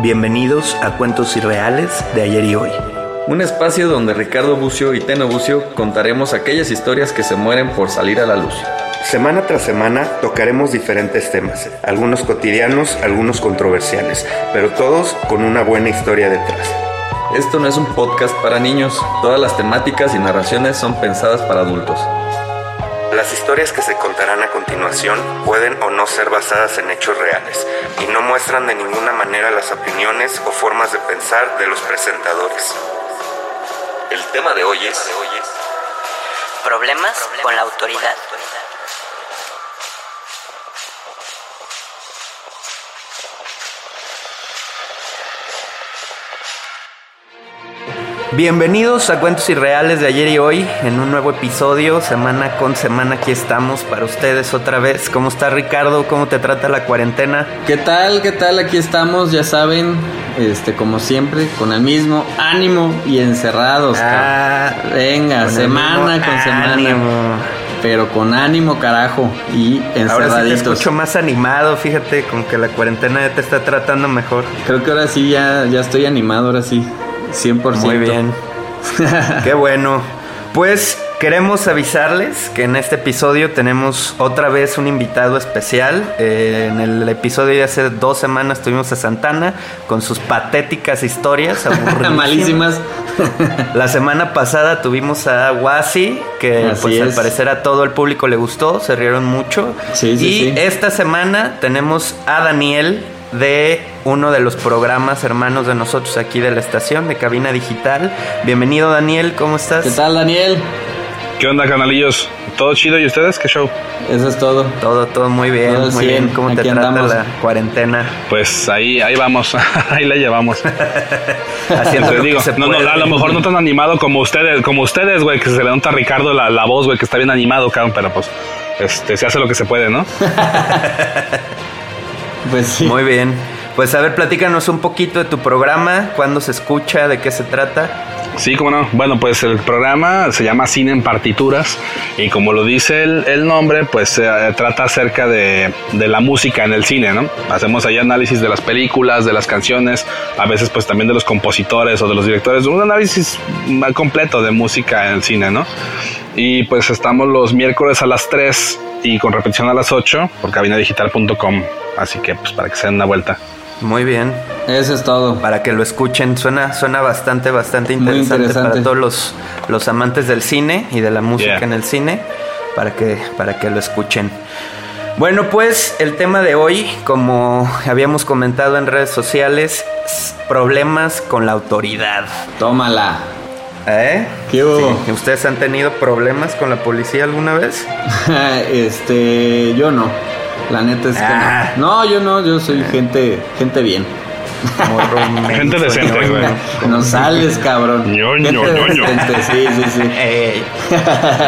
Bienvenidos a Cuentos Irreales de ayer y hoy. Un espacio donde Ricardo Bucio y Teno Bucio contaremos aquellas historias que se mueren por salir a la luz. Semana tras semana tocaremos diferentes temas, algunos cotidianos, algunos controversiales, pero todos con una buena historia detrás. Esto no es un podcast para niños, todas las temáticas y narraciones son pensadas para adultos. Las historias que se contarán a continuación pueden o no ser basadas en hechos reales y no muestran de ninguna manera las opiniones o formas de pensar de los presentadores. El tema de hoy es... Problemas con la autoridad. Bienvenidos a Cuentos Irreales de ayer y hoy en un nuevo episodio, semana con semana aquí estamos para ustedes otra vez. ¿Cómo está Ricardo? ¿Cómo te trata la cuarentena? ¿Qué tal? ¿Qué tal? Aquí estamos, ya saben, este como siempre, con el mismo ánimo y encerrados. Ah, cabrón. Venga, con semana con semana. ánimo. Pero con ánimo, carajo. Y Ahora sí te encerraditos. escucho más animado, fíjate, como que la cuarentena ya te está tratando mejor. Creo que ahora sí ya, ya estoy animado, ahora sí. 100%. Muy bien. Qué bueno. Pues queremos avisarles que en este episodio tenemos otra vez un invitado especial. Eh, en el episodio de hace dos semanas tuvimos a Santana con sus patéticas historias. Malísimas. La semana pasada tuvimos a Wasi, que Así pues al parecer a todo el público le gustó, se rieron mucho. Sí, sí, y sí. esta semana tenemos a Daniel de uno de los programas hermanos de nosotros aquí de la estación, de Cabina Digital. Bienvenido Daniel, ¿cómo estás? ¿Qué tal, Daniel? ¿Qué onda, canalillos? ¿Todo chido y ustedes? ¿Qué show? Eso es todo. Todo, todo muy bien, Todo muy bien. 100, ¿Cómo te trata andamos. la cuarentena? Pues ahí, ahí vamos, ahí la llevamos. Haciendo lo digo, que se no, no, a lo mejor no tan animado como ustedes, como ustedes, güey, que se le nota a Ricardo la, la voz, güey, que está bien animado, cabrón, pero pues este, se hace lo que se puede, ¿no? Pues sí. Muy bien. Pues a ver, platícanos un poquito de tu programa, cuándo se escucha, de qué se trata. Sí, cómo no. Bueno, pues el programa se llama Cine en Partituras y como lo dice el, el nombre, pues eh, trata acerca de, de la música en el cine, ¿no? Hacemos ahí análisis de las películas, de las canciones, a veces pues también de los compositores o de los directores, un análisis más completo de música en el cine, ¿no? Y pues estamos los miércoles a las 3 y con repetición a las 8 por cabinadigital.com, así que pues para que se den una vuelta. Muy bien. Eso es todo. Para que lo escuchen, suena, suena bastante, bastante interesante, interesante. para todos los, los amantes del cine y de la música Yeah. en el cine, para que, para que lo escuchen. Bueno, pues el tema de hoy, como habíamos comentado en redes sociales, es problemas con la autoridad. Tómala. ¿Eh? ¿Qué hubo? Sí. ¿Ustedes han tenido problemas con la policía alguna vez? este, yo no. La neta es que Ah. no. No, yo no, yo soy gente, gente bien. Morro Gente decente, güey. No sales, cabrón. Ñoño, ñoño. Sí, sí, sí. Ey,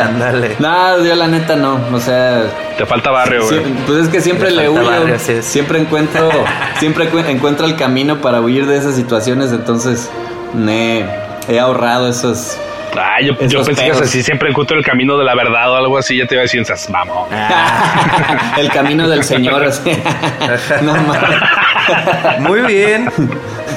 ándale. No, yo la neta no. O sea, Te falta barrio, güey. pues es que siempre Le huyo. barrio. Siempre encuentro, siempre encu- encuentro el camino para huir de esas situaciones. Entonces, me he ahorrado esos. Ay, yo, pensé que así siempre encuentro el camino de la verdad o algo así, ya te iba a decir, "Sas, vamos. el camino del Señor. así. no mames. Muy bien.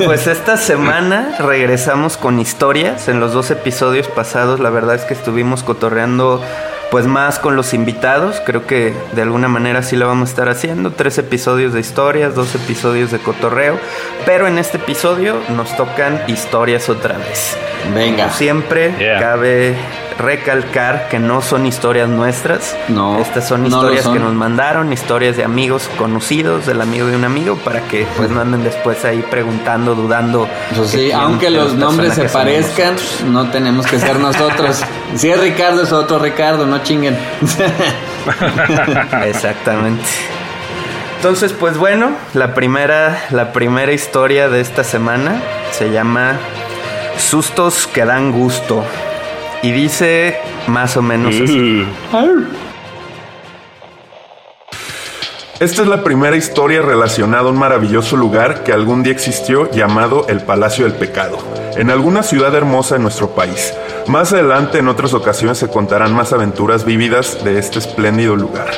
Pues esta semana regresamos con historias. En los dos episodios pasados, la verdad es que estuvimos cotorreando pues más con los invitados. Creo que de alguna manera sí lo vamos a estar haciendo. Tres episodios de historias, dos episodios de cotorreo. Pero en este episodio nos tocan historias otra vez. Venga. Como siempre, Yeah. cabe recalcar que no son historias nuestras. No, Estas son no historias son. que nos mandaron, historias de amigos conocidos, del amigo de un amigo, para que pues no anden después ahí preguntando, dudando. Pues sí, quién aunque los nombres se somos parezcan, no tenemos que ser nosotros. Si es Ricardo, es otro Ricardo, no chinguen. Exactamente. Entonces, pues bueno, la primera, la primera historia de esta semana se llama Sustos que dan gusto. Y dice más o menos así. Esta es la primera historia relacionada a un maravilloso lugar que algún día existió llamado el Palacio del Pecado, en alguna ciudad hermosa en nuestro país. Más adelante, en otras ocasiones, se contarán más aventuras vívidas de este espléndido lugar.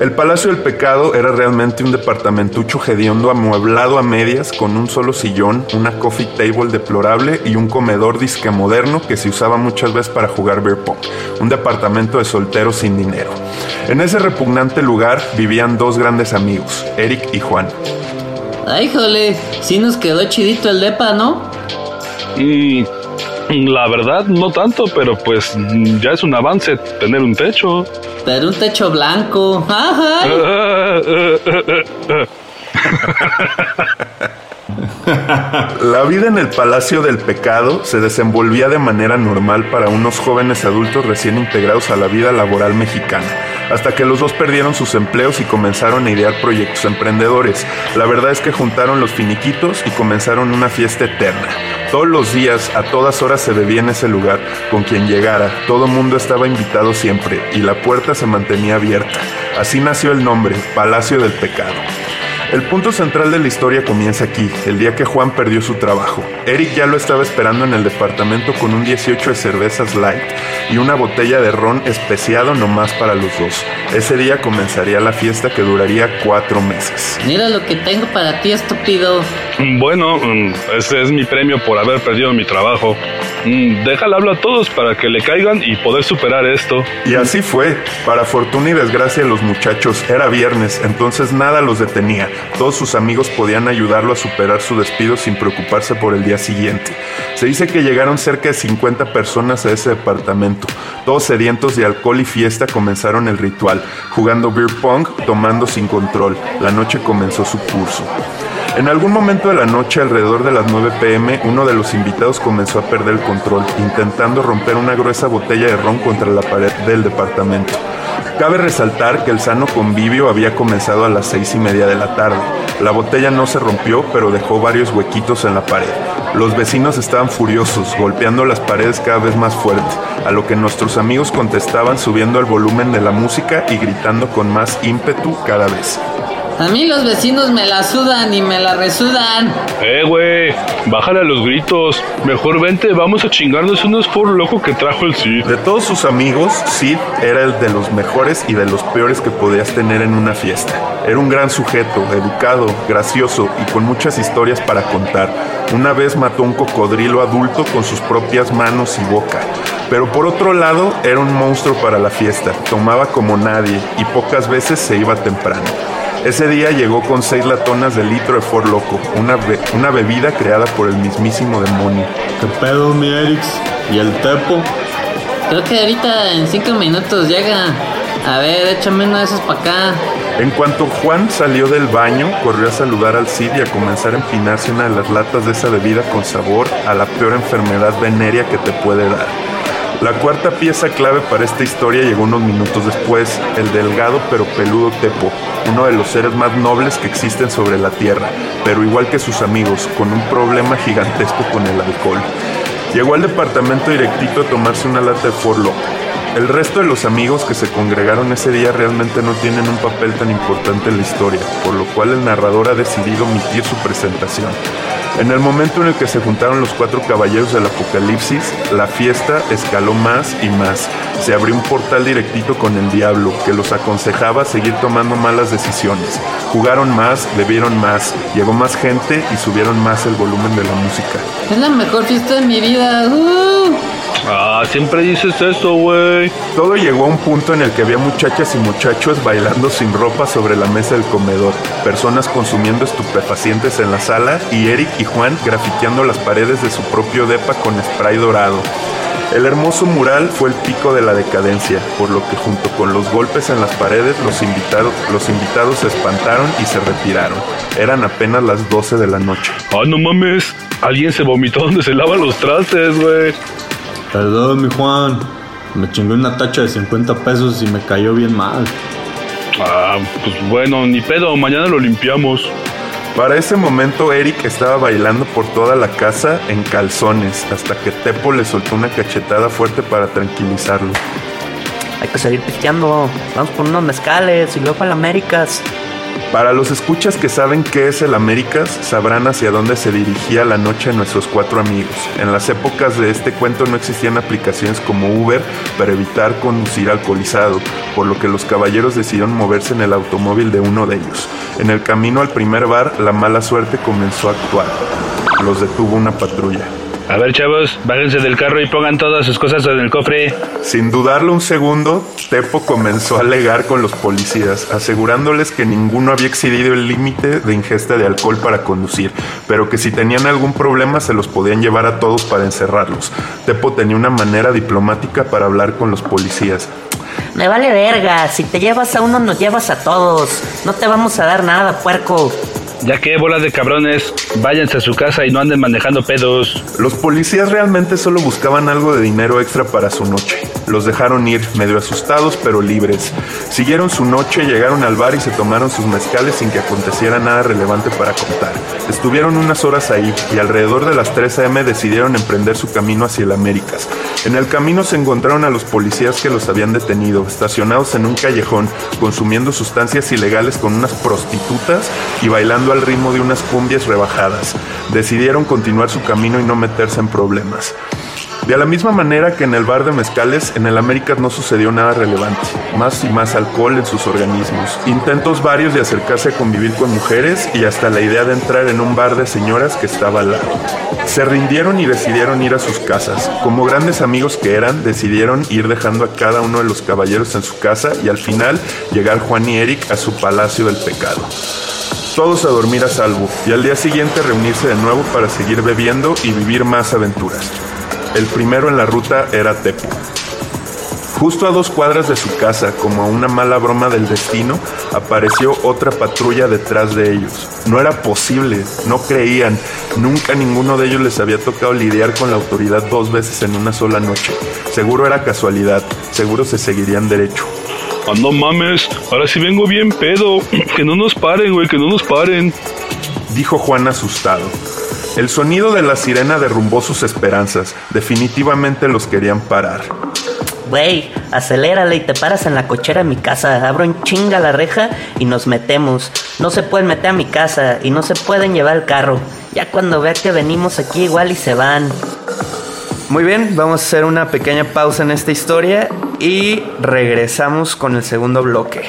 El Palacio del Pecado era realmente un departamentucho hediondo amueblado a medias con un solo sillón, una coffee table deplorable y un comedor disque moderno que se usaba muchas veces para jugar beer pong. Un departamento de solteros sin dinero. En ese repugnante lugar vivían dos grandes amigos, Eric y Juan. Ay, jole, sí nos quedó chidito el depa, ¿no? Mm, la verdad, no tanto, pero pues ya es un avance tener un techo. Pero un techo blanco. Ajá. La vida en el Palacio del Pecado se desenvolvía de manera normal para unos jóvenes adultos recién integrados a la vida laboral mexicana, hasta que los dos perdieron sus empleos y comenzaron a idear proyectos emprendedores. La verdad es que juntaron los finiquitos y comenzaron una fiesta eterna. Todos los días, a todas horas se bebía en ese lugar, con quien llegara, todo mundo estaba invitado siempre y la puerta se mantenía abierta. Así nació el nombre, Palacio del Pecado. El punto central de la historia comienza aquí, el día que Juan perdió su trabajo. Eric ya lo estaba esperando en el departamento con un 18 de cervezas light y una botella de ron especiado nomás para los dos. Ese día comenzaría la fiesta que duraría cuatro meses. Mira lo que tengo para ti, estúpido. Mm, Bueno, mm, ese es mi premio por haber perdido mi trabajo. Mm, Déjale hablar a todos para que le caigan y poder superar esto. Y así fue. Para fortuna y desgracia de los muchachos, era viernes, entonces nada los detenía. Todos sus amigos podían ayudarlo a superar su despido sin preocuparse por el día siguiente. Se dice que llegaron cerca de 50 personas a ese departamento. Todos sedientos de alcohol y fiesta comenzaron el ritual, jugando beer pong, tomando sin control. La noche comenzó su curso. En algún momento de la noche, alrededor de las 9 pm, uno de los invitados comenzó a perder el control, intentando romper una gruesa botella de ron contra la pared del departamento. Cabe resaltar que el sano convivio había comenzado a las seis y media de la tarde. La botella no se rompió, pero dejó varios huequitos en la pared. Los vecinos estaban furiosos, golpeando las paredes cada vez más fuerte, a lo que nuestros amigos contestaban subiendo el volumen de la música y gritando con más ímpetu cada vez. A mí los vecinos me la sudan y me la resudan. Eh, güey, bájale a los gritos. Mejor vente, vamos a chingarnos unos por loco que trajo el Cid. De todos sus amigos, Sid era el de los mejores y de los peores que podías tener en una fiesta. Era un gran sujeto, educado, gracioso y con muchas historias para contar. Una vez mató un cocodrilo adulto con sus propias manos y boca. Pero por otro lado, era un monstruo para la fiesta. Tomaba como nadie y pocas veces se iba temprano. Ese día llegó con seis latonas de litro de For Loco, una, be- una bebida creada por el mismísimo demonio. ¿Qué pedo, mi Erix? ¿Y el Tepo? Creo que ahorita en cinco minutos llega. A ver, échame uno de esos para acá. En cuanto Juan salió del baño, corrió a saludar al Cid y a comenzar a empinarse una de las latas de esa bebida con sabor a la peor enfermedad venérea que te puede dar. La cuarta pieza clave para esta historia llegó unos minutos después, el delgado pero peludo Tepo, uno de los seres más nobles que existen sobre la tierra, pero igual que sus amigos, con un problema gigantesco con el alcohol. Llegó al departamento directito a tomarse una lata de Forlo. El resto de los amigos que se congregaron ese día realmente no tienen un papel tan importante en la historia, por lo cual el narrador ha decidido omitir su presentación. En el momento en el que se juntaron los cuatro caballeros del apocalipsis, la fiesta escaló más y más. Se abrió un portal directito con el diablo, que los aconsejaba seguir tomando malas decisiones. Jugaron más, bebieron más, llegó más gente y subieron más el volumen de la música. Es la mejor fiesta de mi vida. ¡Uh! Ah, siempre dices eso, güey. Todo llegó a un punto en el que había muchachas y muchachos bailando sin ropa sobre la mesa del comedor, personas consumiendo estupefacientes en la sala y Eric y Juan grafiteando las paredes de su propio depa con spray dorado. El hermoso mural fue el pico de la decadencia, por lo que junto con los golpes en las paredes los invitados, los invitados se espantaron y se retiraron. Eran apenas las 12 de la noche. Ah, no mames. Alguien se vomitó donde se lavan los trastes, güey. Perdón, mi Juan. Me chingué una tacha de 50 pesos y me cayó bien mal. Ah, pues bueno, ni pedo, mañana lo limpiamos. Para ese momento Eric estaba bailando por toda la casa en calzones, hasta que Tepo le soltó una cachetada fuerte para tranquilizarlo. Hay que seguir pisteando. Vamos por unos mezcales y luego para las Américas. Para los escuchas que saben qué es el Américas, sabrán hacia dónde se dirigía la noche nuestros cuatro amigos. En las épocas de este cuento no existían aplicaciones como Uber para evitar conducir alcoholizado, por lo que los caballeros decidieron moverse en el automóvil de uno de ellos. En el camino al primer bar, la mala suerte comenzó a actuar. Los detuvo una patrulla. A ver, chavos, bájense del carro y pongan todas sus cosas en el cofre. Sin dudarlo un segundo, Tepo comenzó a alegar con los policías, asegurándoles que ninguno había excedido el límite de ingesta de alcohol para conducir, pero que si tenían algún problema se los podían llevar a todos para encerrarlos. Tepo tenía una manera diplomática para hablar con los policías. Me vale verga, si te llevas a uno nos llevas a todos. No te vamos a dar nada, puerco. Ya que, bolas de cabrones, váyanse a su casa y no anden manejando pedos. Los policías realmente solo buscaban algo de dinero extra para su noche. Los dejaron ir, medio asustados pero libres. Siguieron su noche, llegaron al bar y se tomaron sus mezcales sin que aconteciera nada relevante para contar. Estuvieron unas horas ahí y alrededor de las 3 a.m. decidieron emprender su camino hacia el Américas. En el camino se encontraron a los policías que los habían detenido, estacionados en un callejón, consumiendo sustancias ilegales con unas prostitutas y bailando al ritmo de unas cumbias rebajadas. Decidieron continuar su camino y no meterse en problemas. De la misma manera que en el bar de mezcales, en el Américas no sucedió nada relevante. Más y más alcohol en sus organismos. Intentos varios de acercarse a convivir con mujeres y hasta la idea de entrar en un bar de señoras que estaba al lado. Se rindieron y decidieron ir a sus casas. Como grandes amigos que eran, decidieron ir dejando a cada uno de los caballeros en su casa y al final llegar Juan y Eric a su palacio del pecado. Todos a dormir a salvo y al día siguiente reunirse de nuevo para seguir bebiendo y vivir más aventuras. El primero en la ruta era Tepo. Justo a dos cuadras de su casa, como a una mala broma del destino, apareció otra patrulla detrás de ellos. No era posible, no creían, nunca ninguno de ellos les había tocado lidiar con la autoridad dos veces en una sola noche. Seguro era casualidad, seguro se seguirían derecho. Ah, no mames, ahora sí vengo bien pedo. Que no nos paren, güey, que no nos paren. Dijo Juan asustado. El sonido de la sirena derrumbó sus esperanzas. Definitivamente los querían parar. Güey, acelérale y te paras en la cochera de mi casa. Abro en chinga la reja y nos metemos. No se pueden meter a mi casa y no se pueden llevar el carro. Ya cuando vea que venimos aquí igual y se van. Muy bien, vamos a hacer una pequeña pausa en esta historia y regresamos con el segundo bloque.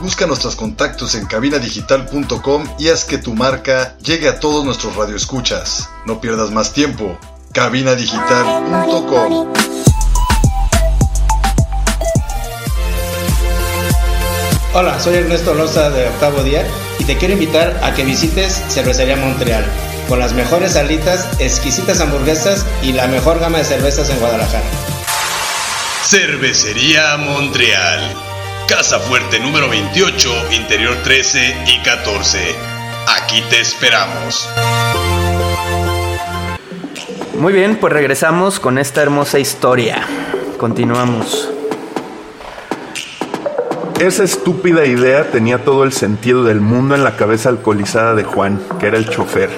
Busca nuestros contactos en cabinadigital.com y haz que tu marca llegue a todos nuestros radioescuchas. No pierdas más tiempo. cabinadigital.com Hola, soy Ernesto Loza de Octavo Día y te quiero invitar a que visites Cervecería Montreal con las mejores alitas, exquisitas hamburguesas y la mejor gama de cervezas en Guadalajara. Cervecería Montreal. Casa Fuerte número 28, Interior 13 y 14. Aquí te esperamos. Muy bien, pues regresamos con esta hermosa historia. Continuamos. Esa estúpida idea tenía todo el sentido del mundo en la cabeza alcoholizada de Juan, que era el chofer.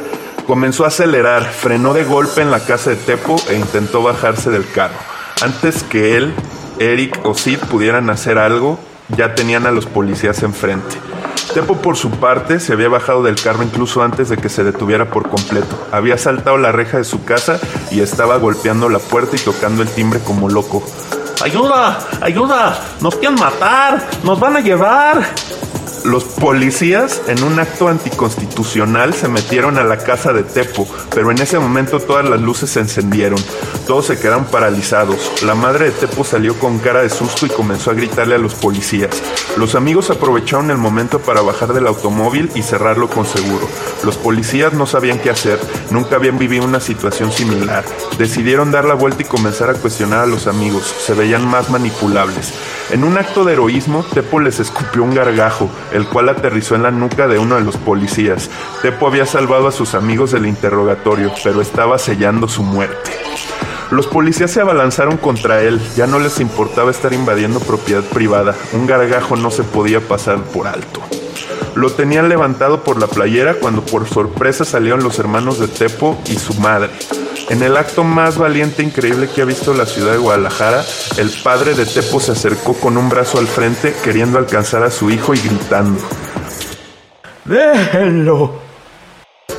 Comenzó a acelerar, frenó de golpe en la casa de Tepo e intentó bajarse del carro. Antes que él, Eric o Sid pudieran hacer algo, ya tenían a los policías enfrente. Tepo por su parte se había bajado del carro incluso antes de que se detuviera por completo. Había saltado la reja de su casa y estaba golpeando la puerta y tocando el timbre como loco. ¡Ayuda! ¡Ayuda! ¡Nos quieren matar! ¡Nos van a llevar! Los policías, en un acto anticonstitucional, se metieron a la casa de Tepo, pero en ese momento todas las luces se encendieron. Todos se quedaron paralizados. La madre de Tepo salió con cara de susto y comenzó a gritarle a los policías. Los amigos aprovecharon el momento para bajar del automóvil y cerrarlo con seguro. Los policías no sabían qué hacer, nunca habían vivido una situación similar. Decidieron dar la vuelta y comenzar a cuestionar a los amigos. Se veían más manipulables. En un acto de heroísmo, Tepo les escupió un gargajo, el cual aterrizó en la nuca de uno de los policías. Tepo había salvado a sus amigos del interrogatorio, pero estaba sellando su muerte. Los policías se abalanzaron contra él, ya no les importaba estar invadiendo propiedad privada, un gargajo no se podía pasar por alto. Lo tenían levantado por la playera cuando por sorpresa salieron los hermanos de Tepo y su madre. En el acto más valiente e increíble que ha visto la ciudad de Guadalajara, el padre de Tepo se acercó con un brazo al frente queriendo alcanzar a su hijo y gritando. ¡Déjenlo!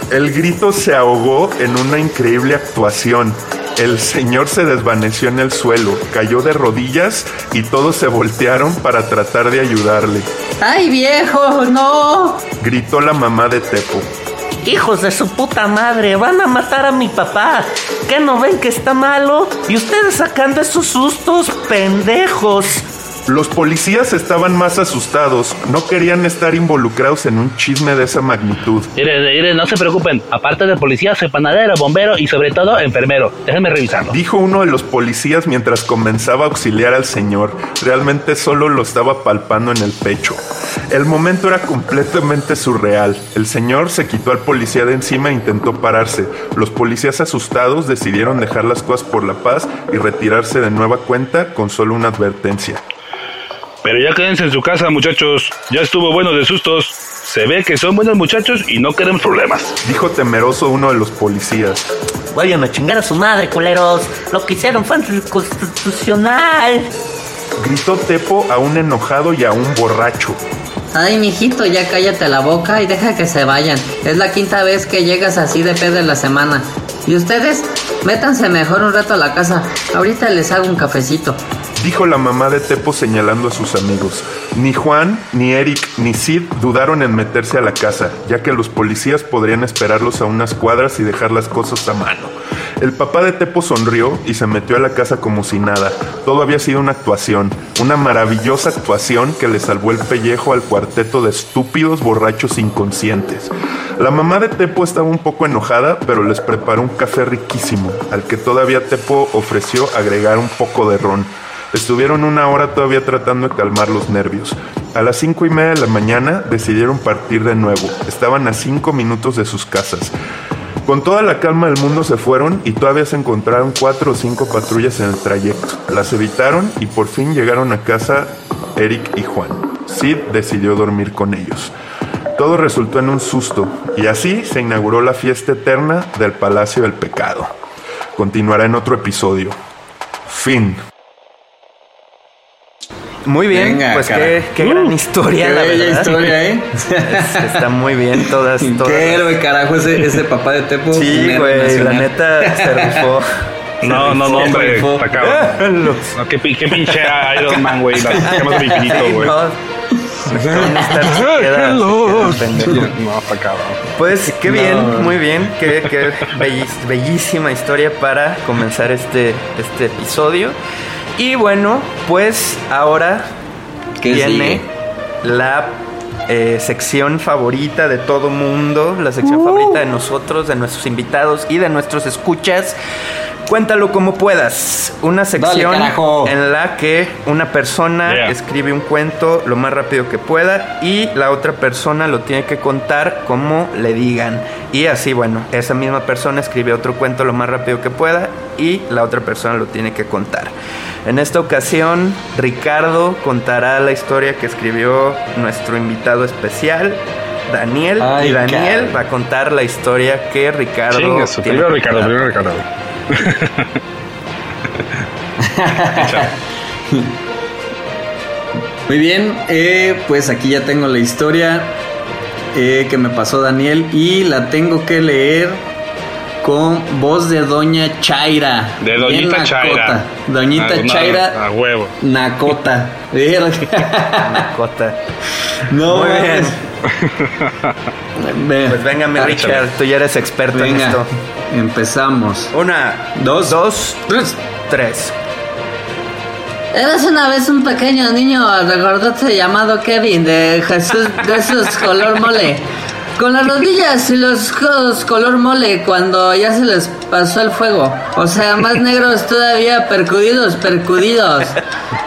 El grito se ahogó en una increíble actuación. El señor se desvaneció en el suelo, cayó de rodillas y todos se voltearon para tratar de ayudarle. ¡Ay, viejo! ¡No! Gritó la mamá de Tepo. Hijos de su puta madre, van a matar a mi papá. ¿Qué no ven que está malo? Y ustedes sacando esos sustos, pendejos. Los policías estaban más asustados, no querían estar involucrados en un chisme de esa magnitud. Miren, miren, no se preocupen. Aparte de policía, soy panadero, bombero y sobre todo enfermero. Déjenme revisarlo. Dijo uno de los policías mientras comenzaba a auxiliar al señor. Realmente solo lo estaba palpando en el pecho. El momento era completamente surreal. El señor se quitó al policía de encima e intentó pararse. Los policías asustados decidieron dejar las cosas por la paz y retirarse de nueva cuenta con solo una advertencia. Pero ya quédense en su casa, muchachos. Ya estuvo bueno de sustos. Se ve que son buenos muchachos y no queremos problemas. Dijo temeroso uno de los policías. Vayan a chingar a su madre, culeros. Lo que hicieron fue anticonstitucional. Gritó Tepo a un enojado y a un borracho. Ay, mijito, ya cállate la boca y deja que se vayan. Es la quinta vez que llegas así de pedo en la semana. Y ustedes, métanse mejor un rato a la casa. Ahorita les hago un cafecito. Dijo la mamá de Tepo señalando a sus amigos. Ni Juan, ni Eric, ni Sid dudaron en meterse a la casa, ya que los policías podrían esperarlos a unas cuadras y dejar las cosas a mano. El papá de Tepo sonrió y se metió a la casa como si nada. Todo había sido una actuación, una maravillosa actuación que le salvó el pellejo al cuarteto de estúpidos borrachos inconscientes. La mamá de Tepo estaba un poco enojada, pero les preparó un café riquísimo, al que todavía Tepo ofreció agregar un poco de ron. Estuvieron una hora todavía tratando de calmar los nervios. A las cinco y media de la mañana decidieron partir de nuevo. Estaban a cinco minutos de sus casas. Con toda la calma del mundo se fueron y todavía se encontraron cuatro o cinco patrullas en el trayecto. Las evitaron y por fin llegaron a casa Eric y Juan. Sid decidió dormir con ellos. Todo resultó en un susto y así se inauguró la fiesta eterna del Palacio del Pecado. Continuará en otro episodio. Fin. Muy bien, Venga, pues cara. qué, qué gran historia, Qué la bella verdad. historia, ¿eh? Es- está muy bien, todas, todas. Qué héroe, carajo, ese, ese papá de Tepo. Sí, güey, la neta se rifó. No, no, no, Se hombre. rifó. Está cabrón. No, qué, qué pinche Iron Man, güey. Gemas del infinito, güey. Pues qué bien, muy bien, qué, qué bellis- bellísima historia para comenzar este, este episodio. Y bueno, pues ahora ¿Qué viene sigue? la eh, sección favorita de todo mundo, la sección favorita de nosotros, de nuestros invitados y de nuestros escuchas. Cuéntalo como puedas. Una sección en la que una persona Yeah. escribe un cuento lo más rápido que pueda y la otra persona lo tiene que contar como le digan. Y así, bueno, esa misma persona escribe otro cuento lo más rápido que pueda y la otra persona lo tiene que contar. En esta ocasión, Ricardo contará la historia que escribió nuestro invitado especial, Daniel. Ay, y Daniel va a contar la historia que Ricardo. Chinga, su- tiene primero que Ricardo, primero Ricardo. Muy bien, eh, pues aquí ya tengo la historia eh, que me pasó Daniel y la tengo que leer con voz de Doña Chaira. De Bien Doñita nacota. Chaira. Doñita Ah, Chaira A huevo. Nacota. Verga. Cota. No, Muy bien. Pues venga, mi Richard, tú ya eres experto en esto. empezamos. Una, Dos. dos, Tres. tres. Eras una vez un pequeño niño regordote llamado Kevin de Jesús de esos color mole. Con las rodillas y los codos color mole cuando ya se les pasó el fuego. O sea, más negros todavía, percudidos, percudidos.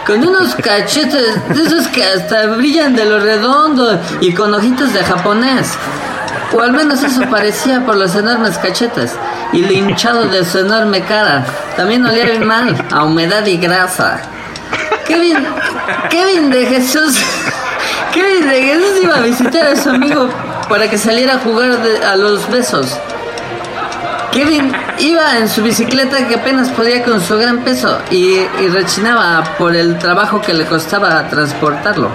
Con unos cachetes de esos que hasta brillan de lo redondo y con ojitos de japonés. O al menos eso parecía por los enormes cachetes y lo hinchado de su enorme cara. También olía bien mal, a humedad y grasa. Kevin, Kevin de Jesús, Kevin de Jesús iba a visitar a su amigo para que saliera a jugar a los besos. Kevin iba en su bicicleta que apenas podía con su gran peso y, y rechinaba por el trabajo que le costaba transportarlo.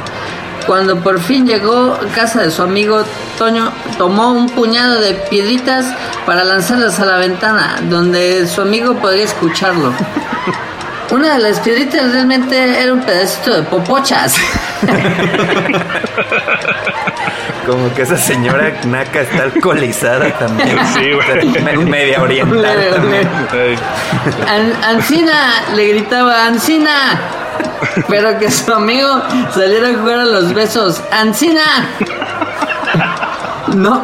Cuando por fin llegó a casa de su amigo Toño, tomó un puñado de piedritas para lanzarlas a la ventana, donde su amigo podría escucharlo. Una de las piedritas realmente era un pedacito de popochas. Como que esa señora Naka está alcoholizada también. Sí, güey. Me- Media oriental Le- también. An- Ancina le gritaba Ancina, pero que su amigo saliera a jugar a los besos. Ancina. No,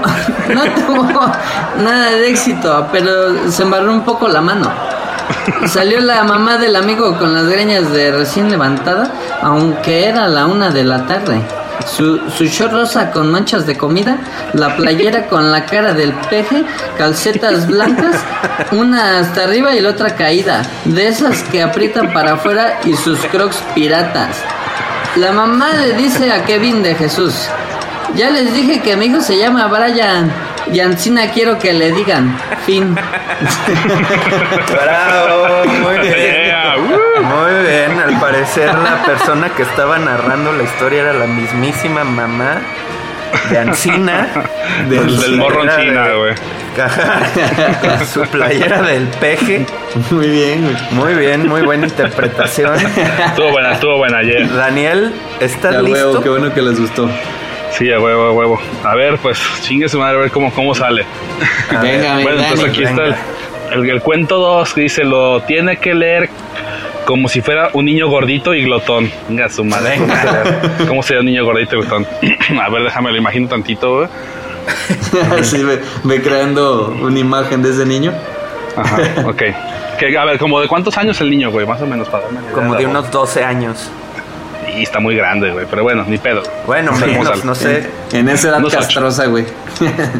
no tuvo nada de éxito, pero se embarró un poco la mano. Salió la mamá del amigo con las greñas de recién levantada, aunque era la una de la tarde. Su, su short rosa con manchas de comida, la playera con la cara del peje, calcetas blancas, una hasta arriba y la otra caída, de esas que aprietan para afuera y sus crocs piratas. La mamá le dice a Kevin de Jesús, ya les dije que mi hijo se llama Brian y Ancina quiero que le digan, fin. Bravo, muy bien. yeah, uh. Muy bien, parecer la persona que estaba narrando la historia era la mismísima mamá de Ancina. Del, del morro de- güey. Con su playera del peje. Muy bien, güey. Muy bien, muy buena interpretación. Estuvo buena, estuvo buena ayer. Daniel, ¿estás Ya, listo? huevo, qué bueno que les gustó. Sí, a huevo, a huevo. A ver, pues, chingue su madre, a ver cómo, cómo sale. A Venga, Bueno, entonces Dani, aquí está el, el, el cuento 2 que dice, lo tiene que leer como si fuera un niño gordito y glotón. Venga, su madre. ¿Cómo sería un niño gordito y glotón? a ver, déjame lo imagino tantito, güey. Así ve, ve creando una imagen de ese niño. Ajá, ok. Que, a ver, como de cuántos años el niño, güey, más o menos para darme Como de unos 12 años. Y está muy grande, güey, pero bueno, ni pedo. Bueno, menos, no sé. En esa edad Unos castrosa, güey.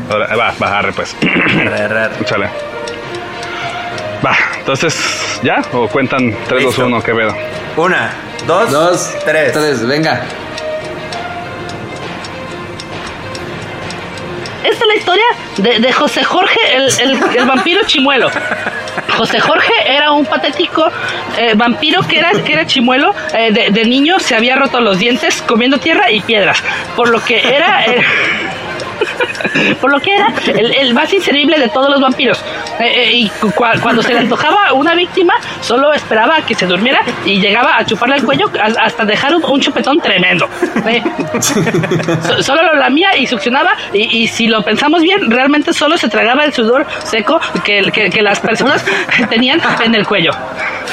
Ahora, va, va, arre, pues. Arre, Échale. Va, entonces, ¿ya? ¿O cuentan 3, 2, Listo. 1? ¿Qué pedo? Una, dos, Dos, tres. tres, venga. Esta es la historia de, de José Jorge, el, el- el vampiro chimuelo. José Jorge era un patético eh, vampiro que era, que era chimuelo. eh, de, de niño se había roto los dientes comiendo tierra y piedras. Por lo que era. eh, por lo que era el, el más inservible de todos los vampiros. Eh, eh, y cu- cua- cuando se le antojaba una víctima, solo esperaba a que se durmiera y llegaba a chuparle el cuello hasta dejar un, un chupetón tremendo. Eh, so- solo lo lamía y succionaba y, y si lo pensamos bien, realmente solo se tragaba el sudor seco que, que- que las personas tenían en el cuello.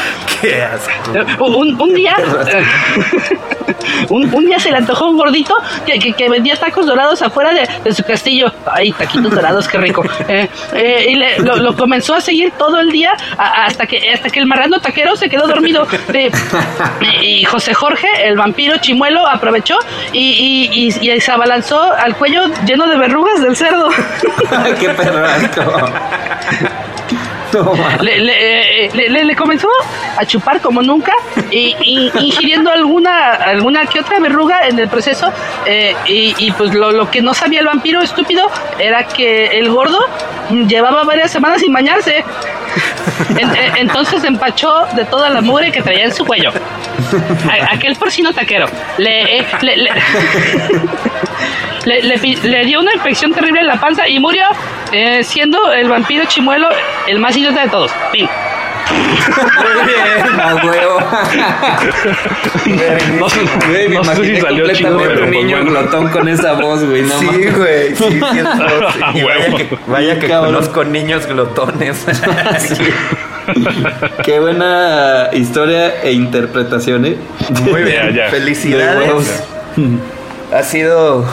Qué asco. Un, un día, un, un día se le antojó un gordito que, que- que vendía tacos dorados afuera de, de su castillo. Ay, taquitos dorados, qué rico. Eh, eh, y le- lo, lo comenzó a seguir todo el día a- hasta que hasta que el marrano taquero se quedó dormido. Eh, y José Jorge, el vampiro chimuelo, aprovechó y, y- y- y se abalanzó al cuello lleno de verrugas del cerdo. Qué perro asco. Le, le- eh, le- comenzó a chupar como nunca y, ingiriendo alguna alguna que otra verruga en el proceso eh, y, pues lo, que no sabía el vampiro estúpido era que el gordo llevaba varias semanas sin bañarse. En- entonces empachó de toda la mugre que traía en su cuello. Aquel porcino taquero. Le, eh, le- le- le, le dio una infección terrible en la panza y murió, eh, siendo el vampiro chimuelo el más idiota de todos. Fin. Muy bien. A huevo. No, sé- Güey, me no sé si imaginé salió chido, completamente pero un pues niño bueno. glotón con esa voz, güey. No Sí, güey. Sí, sí, es voz. Y vaya Huevo. que, vaya que conozco niños glotones. Qué buena historia e interpretación, ¿eh? Muy bien. Ya, ya. De Felicidades. Ha sido.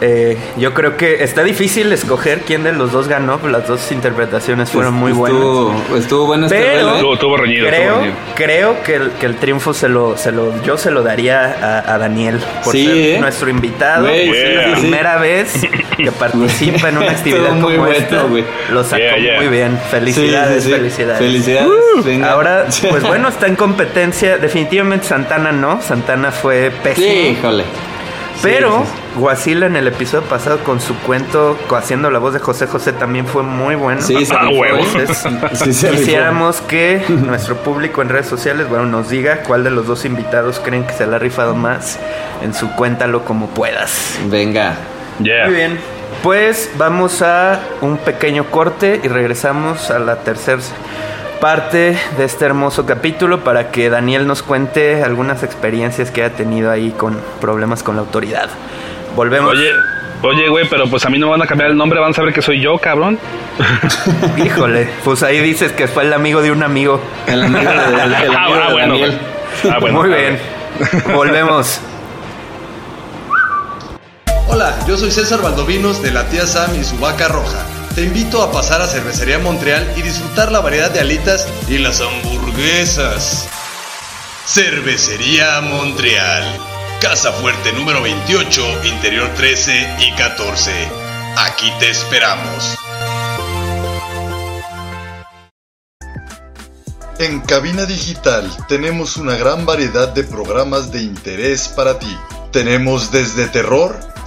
Eh, yo creo que está difícil escoger quién de los dos ganó. pero Las dos interpretaciones fueron muy buenas. Estuvo, estuvo bueno este Pero- ¿eh? Estuvo, estuvo reñido, estuvo Creo, reñido. creo que el, que el triunfo se lo, se lo, yo se lo daría a, a Daniel por Sí, ser ¿eh? nuestro invitado. Por ser sí, la sí, sí. primera vez que participa en una actividad como bueno, esta. Lo sacó Yeah, yeah. muy bien. Felicidades, Sí, sí, sí. felicidades. Felicidades. venga. Ahora, pues bueno, está en competencia. Definitivamente Santana no. Santana fue pésimo. Sí, híjole. Pero sí, Guasila en el episodio pasado con su cuento, haciendo la voz de José José, también fue muy bueno. Sí, se Ah, se quisiéramos que nuestro público en redes sociales, bueno, nos diga cuál de los dos invitados creen que se le ha rifado más en su cuéntalo como puedas. Venga. Yeah. Muy bien. Pues vamos a un pequeño corte y regresamos a la tercera parte de este hermoso capítulo para que Daniel nos cuente algunas experiencias que ha tenido ahí con problemas con la autoridad. Volvemos. Oye, oye, güey, pero pues a mí no me van a cambiar el nombre, van a saber que soy yo, cabrón. Híjole, pues ahí dices que fue el amigo de un amigo. El amigo de, el amigo Ah, de ah, bueno, Daniel. Ah, bueno. Muy bien. Volvemos. Hola, yo soy César Valdovinos de la tía Sam y su vaca roja. Te invito a pasar a Cervecería Montreal y disfrutar la variedad de alitas y las hamburguesas. Cervecería Montreal. Casa Fuerte número 28, interior 13 y 14. Aquí te esperamos. En Cabina Digital tenemos una gran variedad de programas de interés para ti. Tenemos desde terror,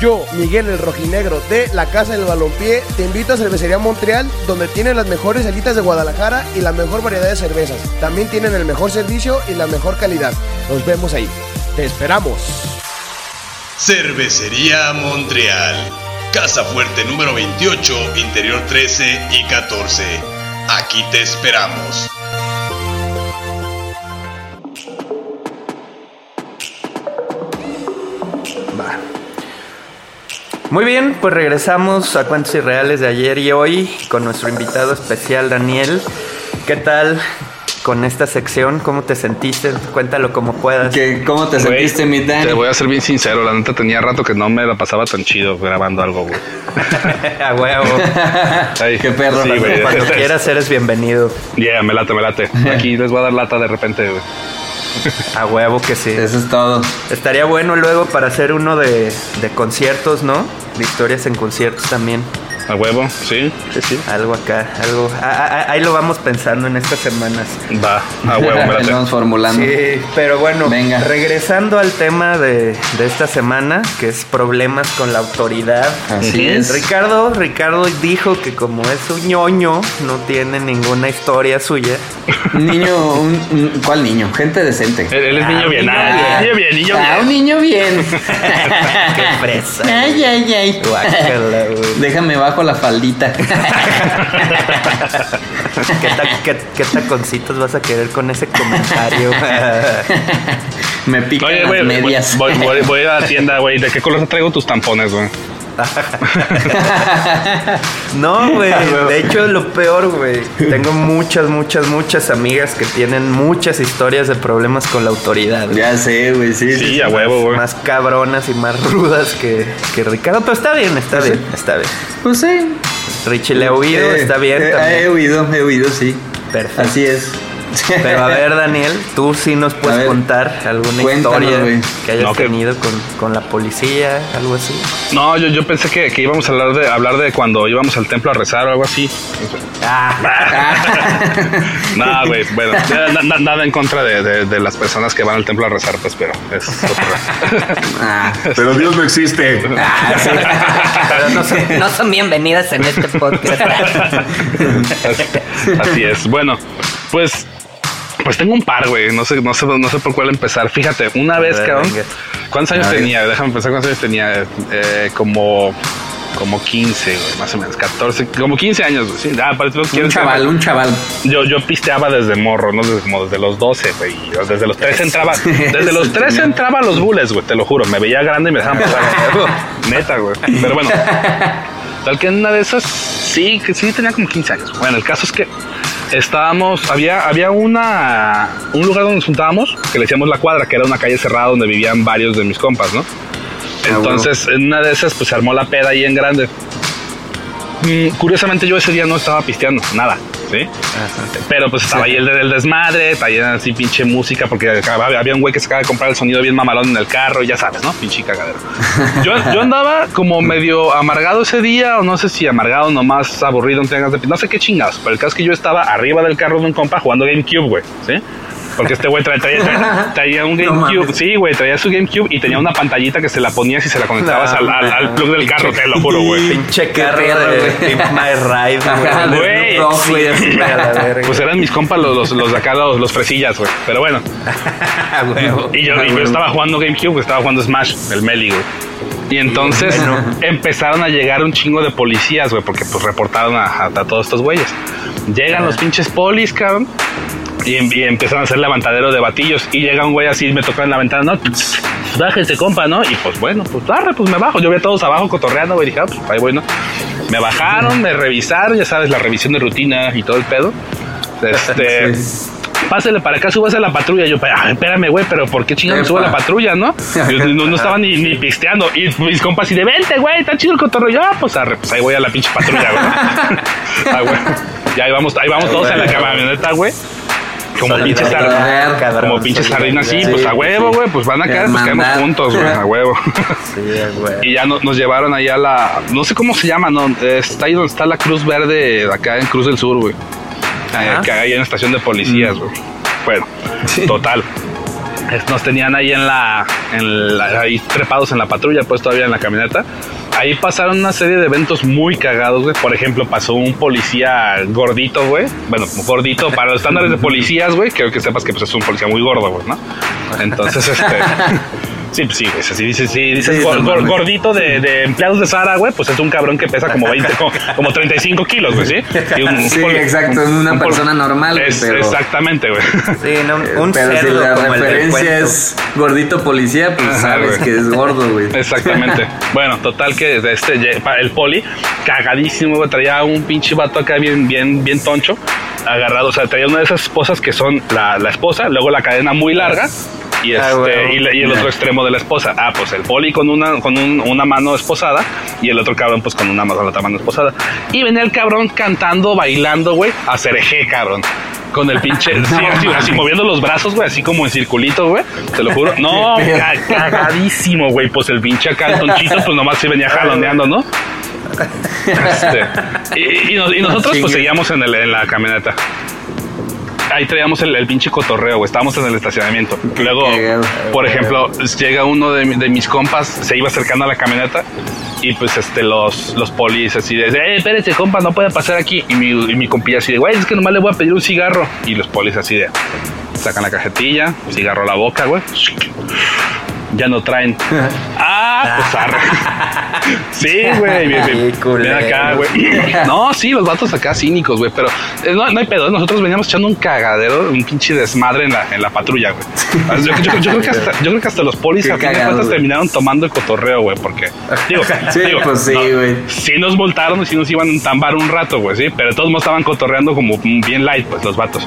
Yo, Miguel el Rojinegro de la Casa del Balompié, te invito a Cervecería Montreal, donde tienen las mejores alitas de Guadalajara y la mejor variedad de cervezas. También tienen el mejor servicio y la mejor calidad. Nos vemos ahí. Te esperamos. Cervecería Montreal. Casa Fuerte número 28, interior 13 y 14. Aquí te esperamos. Muy bien, pues regresamos a Cuentos Irreales de ayer y hoy con nuestro invitado especial Daniel. ¿Qué tal con esta sección? ¿Cómo te sentiste? Cuéntalo como puedas. ¿Qué- ¿Cómo te Güey, sentiste, mi Dani? Te voy a ser bien sincero, la neta tenía rato que no me la pasaba tan chido grabando algo, güey. a huevo. Ay, Qué perro, Sí, güey. Cuando quieras eres bienvenido. Yeah, me late, me late. Aquí les voy a dar lata de repente, güey. A huevo que sí. Eso es todo. Estaría bueno luego para hacer uno de, de conciertos, ¿no? De historias en conciertos también. A huevo, sí, sí, sí. Algo acá, algo. ah, ah, ahí lo vamos pensando en estas semanas. Va, a huevo, me vamos formulando. Sí, pero bueno, Venga. regresando al tema de, de esta semana, que es problemas con la autoridad. Así es. Ricardo, Ricardo dijo que como es un ñoño, no tiene ninguna historia suya. Un niño, un, un- ¿cuál niño? Gente decente. Él, él es Ah, niño bien, niño ah, bien. niño bien, niño Ah, un niño bien. Qué fresa. ay, ay, ay. Guácala, güey. Déjame bajo la faldita. ¿Qué, ta- qué- qué taconcitos vas a querer con ese comentario? Me pican Oye, las voy, medias. voy, voy- voy a la tienda, güey. ¿De qué color traigo tus tampones, güey? No, güey. De hecho, lo peor, güey. Tengo muchas, muchas, muchas amigas que tienen muchas historias de problemas con la autoridad. ya sé, güey, sí. Sí, sí. a huevo, güey. Más cabronas y más rudas que, que Ricardo. Pero está bien, está bien, está bien. Pues sí. Richie le ha oído, Eh, está bien. eh, también. he oído, he oído, sí. Perfecto. Así es. Pero a ver, Daniel, tú sí nos puedes ver, contar alguna historia que hayas No, que- tenido con, con la policía, algo así. No, yo, yo pensé que, que íbamos a hablar de hablar de cuando íbamos al templo a rezar o algo así. no, güey, bueno, na- na- nada en contra de, de- de las personas que van al templo a rezar, pues, pero es otra. Ah, Pero Dios no existe. Pero no son, no son bienvenidas en este podcast. Así es. Bueno, pues pues tengo un par, güey. No sé, no sé, no sé por cuál empezar. Fíjate, una vez, ver, cabrón. venga. ¿Cuántos años tenía? Déjame pensar cuántos años tenía. Eh, como como 15, güey, más o menos, 14, como 15 años, güey. Sí, ah, parece que un chaval, un chaval. Yo, yo pisteaba desde morro, ¿no? Desde, como desde los 12, güey. Desde los 13 entraba. Desde los 13 entraba a los bulles, güey, te lo juro. Me veía grande y me dejaban pasar. Neta, güey. Pero bueno. Tal que en una de esas, sí, que sí tenía como 15 años. Bueno, el caso es que estábamos, había, había una, un lugar donde nos juntábamos, que le decíamos la cuadra, que era una calle cerrada donde vivían varios de mis compas, ¿no? Entonces, en una de esas, pues se armó la peda ahí en grande. Mm, Curiosamente, yo ese día no estaba pisteando, nada, ¿sí? Pero pues estaba ahí el del desmadre, traían así pinche música, porque había un güey que se acaba de comprar el sonido bien mamalón en el carro, ya sabes, ¿no? Pinche cagadero. Yo, yo andaba como medio amargado ese día, o no sé si amargado, nomás aburrido, no sé qué chingados, pero el caso es que yo estaba arriba del carro de un compa jugando GameCube, güey, ¿sí? Porque este güey traía, traía- un GameCube, sí, güey, traía su GameCube y tenía una pantallita que se la ponías y se la conectabas al, al, al plug del carro, te lo juro, güey. Pinche carro perro, de My Ride, güey. Pues eran mis compas los, los, los de acá, los, los fresillas, güey. Pero bueno. Y yo, y yo estaba jugando GameCube, güey, estaba jugando Smash, el Melee, güey. Y entonces empezaron a llegar un chingo de policías, güey, porque pues reportaron a, a- a todos estos güeyes. Llegan los pinches polis, cabrón. Y, y empezaron a hacer levantadero de batillos. Y llega un güey así, me tocó en la ventana, no, bájese, compa, ¿no? Y pues bueno, pues arre, pues me bajo. Yo vi a todos abajo cotorreando, güey, dije, ah, pues ahí voy, ¿no? Me bajaron, me revisaron, ya sabes, la revisión de rutina y todo el pedo. Este. Pásale para acá, súbase a la patrulla. Yo, "Ah, espérame, güey, pero ¿por qué chingados me subo a la patrulla, no? Yo no, no estaba ni, ni pisteando. Y mis compas, y de vente, güey, está chido el cotorreo. Yo, ah, pues, arre, pues ahí voy a la pinche patrulla, güey. ah, güey. Y ahí vamos, ahí vamos todos en la camioneta, güey. Como pinches sardinas, cabrón, como pinches sardinas, sí, solidaridad. pues a huevo, güey, pues van a caer, pues caemos juntos, güey, a huevo. Sí, güey. Y ya no- nos llevaron allá a la. No sé cómo se llama, no. Está ahí donde está la Cruz Verde, acá en Cruz del Sur, güey. Eh, Ajá. que hay en la estación de policías, güey. Bueno, total. Nos tenían ahí en la, en la- Ahí trepados en la patrulla, pues todavía en la camioneta. Ahí pasaron una serie de eventos muy cagados, güey. Por ejemplo, pasó un policía gordito, güey. Bueno, gordito para los estándares de policías, güey. Quiero que sepas que pues, es un policía muy gordo, güey, ¿no? Entonces, este. Sí, pues sí, dices, sí, dices Sí, gor- gor- gordito de, de empleados de Sara, güey, pues es un cabrón que pesa como 20, como, como 35 kilos, güey, ¿sí? Y un- Sí, un exacto, un- una persona normal, güey, Es- pero- Exactamente, güey. Sí, no, un Pero si cerdo la como referencia es gordito policía, pues Ajá, sabes que es gordo, güey. Exactamente. bueno, total que este el poli, cagadísimo, güey, traía un pinche vato acá bien, bien, bien toncho, agarrado, o sea, traía una de esas esposas que son la, la esposa, luego la cadena muy larga. Y, Ah, este, y, la- y el otro extremo de la esposa. Ah, pues el poli con una, con un- una mano esposada y el otro cabrón pues con una mano, la otra mano esposada. Y venía el cabrón cantando, bailando, güey, a cereje, cabrón. Con el pinche, sí, así, así moviendo los brazos, güey, así como en circulito, güey. Te lo juro. No, cagadísimo, güey. Pues el pinche acá, el tonchito, pues nomás se venía jaloneando, ¿no? Este, y, y nos- y nosotros pues seguíamos en, el- en la camioneta. Ahí traíamos el, el pinche cotorreo, güey. Estábamos en el estacionamiento. Luego, por ejemplo, llega uno de mis compas, se iba acercando a la camioneta y pues este los, los polis así de, eh, espérate, compa, no puede pasar aquí. Y mi, y mi compilla así de, güey, es que nomás le voy a pedir un cigarro. Y los polis así de, sacan la cajetilla, cigarro a la boca, güey. Ya no traen. Ah, pues arre. Sí, güey. Bien acá, güey. No, sí, los vatos acá cínicos, güey. Pero eh, no, no hay pedo. Nosotros veníamos echando un cagadero, un pinche desmadre en la, en la patrulla, güey. Yo, yo- yo creo que hasta, yo creo que hasta los polis Qué a fin de cuentas terminaron tomando el cotorreo, güey. Porque, digo, Sí, digo, pues sí, no, güey. sí nos voltaron y sí nos iban a entambar un rato, güey, sí. Pero todos modos estaban cotorreando como bien light, pues, los vatos.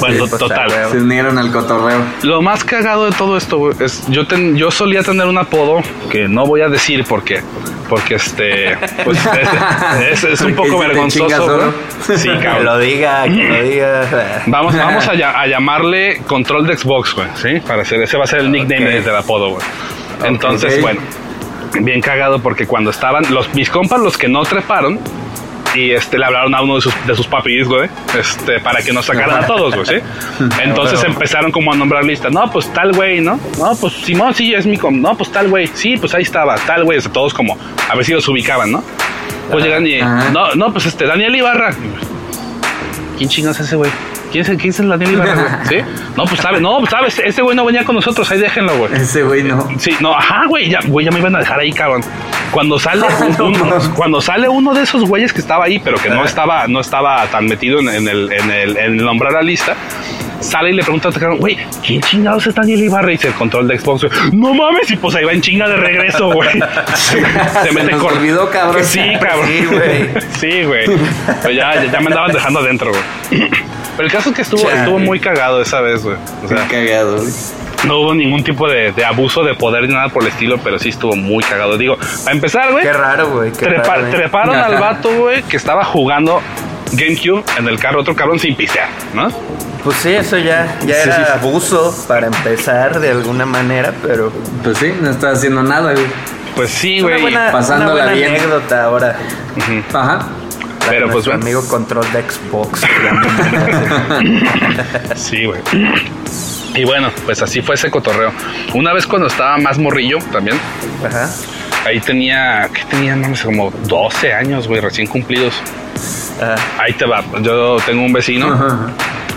Bueno, Sí, pues, total. Se unieron al cotorreo. Lo más cagado de todo esto, güey, es yo ten- yo solía tener un apodo que no voy a decir porque Porque este, pues es, es- es un poco vergonzoso. Sí, Que cabrón. lo diga, que lo diga. Vamos, vamos a, a llamarle control de Xbox, güey, ¿sí? Para hacer, ese va a ser el nickname Ok. del apodo, güey. Entonces, Ok. bueno, bien cagado porque cuando estaban, los, mis compas, los que no treparon, y este, le hablaron a uno de sus, de sus papis, güey, este, para que nos sacaran a todos, güey, ¿sí? Entonces empezaron como a nombrar listas. No, pues tal güey, ¿no? No, pues Simón, sí, es mi com. No, pues tal güey. Sí, pues ahí estaba, tal güey. O sea, todos como, a ver si los ubicaban, ¿no? Pues llegan y, no, no, pues este, Daniel Ibarra. ¿Quién chingas es ese güey? ¿Quién es, el- quién Daniel Ibarra, güey? ¿Sí? No, pues sabe, no, pues sabes, ese güey no venía con nosotros, ahí déjenlo, güey. Ese güey no. Sí, no, ajá, güey, ya, güey, ya me iban a dejar ahí, cabrón. Cuando sale, un- cuando sale uno de esos güeyes que estaba ahí, pero que no estaba, no estaba tan metido en, en el, en el, en el nombrar la lista, sale y le pregunta a cabrón, güey, ¿quién chingados es Daniel Ibarra? Y dice el control de Xbox, no mames, y pues ahí va en chinga de regreso, güey. Se, se Se mete nos con- olvidó, cabrón. Sí, cabrón. Sí, güey. Sí, güey. Pues ya, ya me andaban dejando adentro, güey. Pero el caso es que estuvo, Chale. estuvo muy cagado esa vez, güey. O sea, Qué cagado, güey. no hubo ningún tipo de, de abuso de poder ni nada por el estilo, pero sí estuvo muy cagado. Digo, a empezar, güey, Qué raro, güey. Treparon Ajá. al vato, güey, que estaba jugando GameCube en el carro, otro cabrón sin pistear, ¿no? Pues sí, eso ya, ya Sí, era sí, abuso para empezar de alguna manera, pero Pues sí, no está haciendo nada, güey. Pues sí, güey. pasándola una buena bien. anécdota ahora. Ujú. Ajá. La Pero, pues, bueno. amigo control de Xbox. Sí, güey. Y bueno, pues así fue ese cotorreo. Una vez cuando estaba más morrillo también, Ajá. ahí tenía, ¿qué tenía? No sé, como 12 años, güey, recién cumplidos. Ajá. Ahí te va. Yo tengo un vecino. Ajá.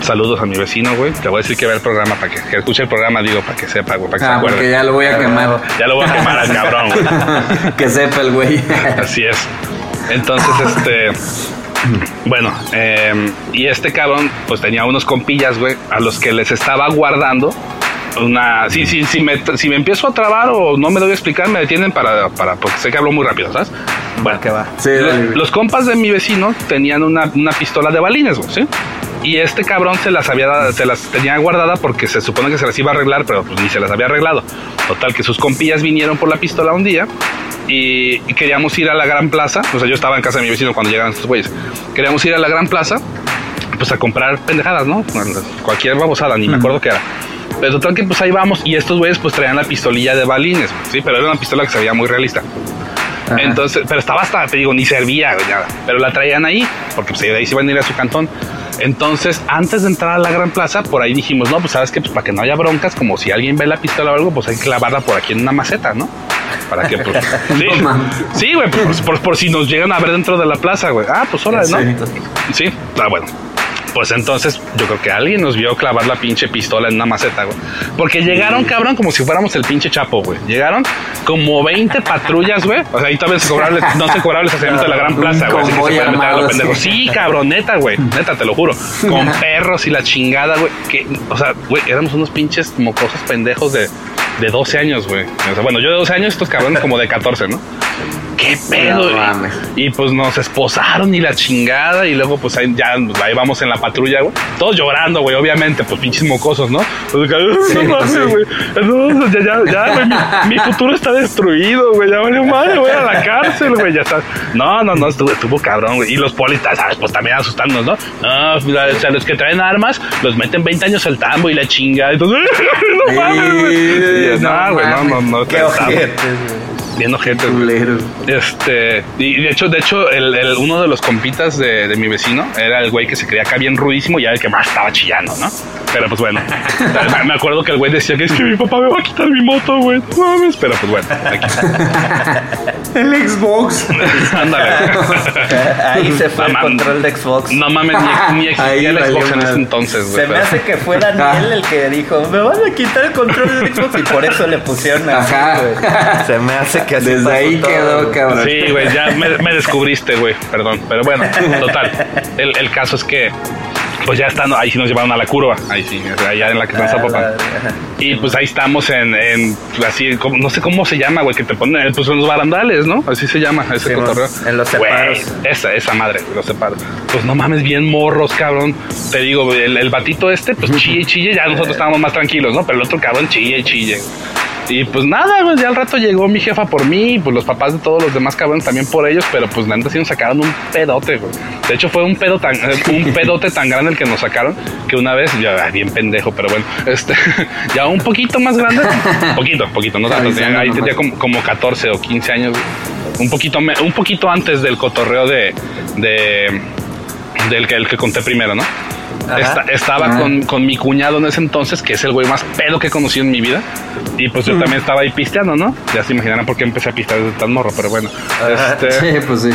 Saludos a mi vecino, güey. Te voy a decir que vea el programa para que, que escuche el programa, digo, para que sepa, güey, para que se Ah, acuerde. porque ya lo voy a quemar. Ya lo voy a quemar al cabrón, güey. que sepa el güey. Así es. Entonces, este. Bueno, eh, y este cabrón, pues tenía unos compillas, güey, a los que les estaba guardando una. Sí, sí, sí, me, si me empiezo a trabar o no me doy a explicar, me detienen para. para porque sé que hablo muy rápido, ¿sabes? Bueno, que va. Sí, los compas de mi vecino tenían una, una pistola de balines, güey, ¿sí? Y este cabrón se las había dado- se las tenía guardada porque se supone que se las iba a arreglar, pero pues ni se las había arreglado. Total, que sus compillas vinieron por la pistola un día y, queríamos ir a la gran plaza. O sea, yo estaba en casa de mi vecino cuando llegaron estos güeyes. Queríamos ir a la gran plaza, pues a comprar pendejadas, ¿no? Cualquier babosada, ni me acuerdo qué era. Pero total que pues ahí vamos y estos güeyes pues traían la pistolilla de balines, sí, pero era una pistola que se veía muy realista. Ajá. Entonces, pero estaba hasta, te digo, ni servía, nada. Pero la traían ahí, porque pues de ahí se iban a ir a su cantón. Entonces, antes de entrar a la gran plaza, por ahí dijimos, no, pues sabes que pues para que no haya broncas, como si alguien ve la pistola o algo, pues hay que clavarla por aquí en una maceta, ¿no? Para que, pues, sí, güey, pues, por, por si nos llegan a ver dentro de la plaza, güey. Ah, pues hola, ¿no? Sí. Sí, ah, bueno. Pues entonces yo creo que alguien nos vio clavar la pinche pistola en una maceta, güey. Porque llegaron, cabrón, como si fuéramos el pinche chapo, güey. Llegaron como 20 patrullas, güey. O sea, ahí todavía se cobraba, no se cobraba el estacionamiento de la gran plaza, güey. Así que se meter a los pendejos. Sí, cabrón, neta, güey. Neta, te lo juro. Con perros y la chingada, güey. Que, o sea, güey, éramos unos pinches mocosos pendejos de, de 12 años, güey. O sea, bueno, yo de 12 años, estos cabrones como de 14, ¿no? ¿Qué pedo? No mames. y, pues nos esposaron y la chingada. Y luego, pues ahí, ya pues, ahí vamos en la patrulla, güey. Todos llorando, güey, obviamente, pues pinches mocosos, ¿no? Pues, no mames, sí. güey. No, ya, ya, ya, güey, mi, mi futuro está destruido, güey. Ya valió madre, voy a la cárcel, güey. Ya está. No, no, no, estuvo, estuvo cabrón, güey. Y los polistas, ¿sabes? Pues también asustándonos, ¿no? No, pues, o sea, los que traen armas, los meten 20 años al tambo y la chingada. Entonces, no mames, güey. Eh, No, no güey, no, no, no. Qué güey. Bien. Culero. Este, y de hecho, de hecho, el, el- uno de los compitas de, de mi vecino era el güey que se creía acá bien rudísimo y era el que más estaba chillando, ¿no? Pero pues bueno, me- acuerdo que el güey decía que es que mi papá me va a quitar mi moto, güey. No mames, pero pues bueno, aquí. El Xbox. Ándale. Ahí se fue No el control de Xbox. No mames, ni, ni existía Ahí el Xbox en ese entonces, güey. Se me pero- hace que fue Daniel el que dijo, me van a quitar el control del Xbox y por eso le pusieron así, Ajá. güey. Se me hace que así Desde ahí todo, quedó, güey. cabrón. Sí, güey, ya me, me descubriste, güey. Perdón. Pero bueno, total. El, el caso es que, pues ya estando, ahí sí nos llevaron a la curva. Ahí sí, allá en la que está en Ah, Zapopan. ajá. Y pues ahí estamos en, en así, como- no sé cómo se llama, güey, que te ponen, pues en los barandales, ¿no? Así se llama ese Sí, cotorreo. en los Güey, separos. esa, esa madre, los separos. Pues no mames, bien morros, cabrón. Te digo, el, el batito este, pues chille y chille, ya nosotros estábamos más tranquilos, ¿no? Pero el otro cabrón chille y chille. Y pues nada, güey, ya al rato llegó mi jefa por mí, y pues los papás de todos los demás cabrones también por ellos, pero pues la neta sí nos sacaron un pedote, güey. De hecho fue un pedo tan, eh, un pedote tan grande el que nos sacaron que una vez, ya ah, bien pendejo, pero bueno, este, ya un poquito más grande, poquito, poquito, no tanto, tenía- ahí tenía como, como 14 o 15 años, un poquito, me- un poquito antes del cotorreo de, de del que, el que conté primero, ¿no? Esta- estaba Ajá. con, con mi cuñado en ese entonces, que es el güey más pedo que he conocido en mi vida. Y pues yo Mm. también estaba ahí pisteando, ¿no? Ya se imaginarán por qué empecé a pistear desde tan morro, pero bueno. Este, Sí, pues sí.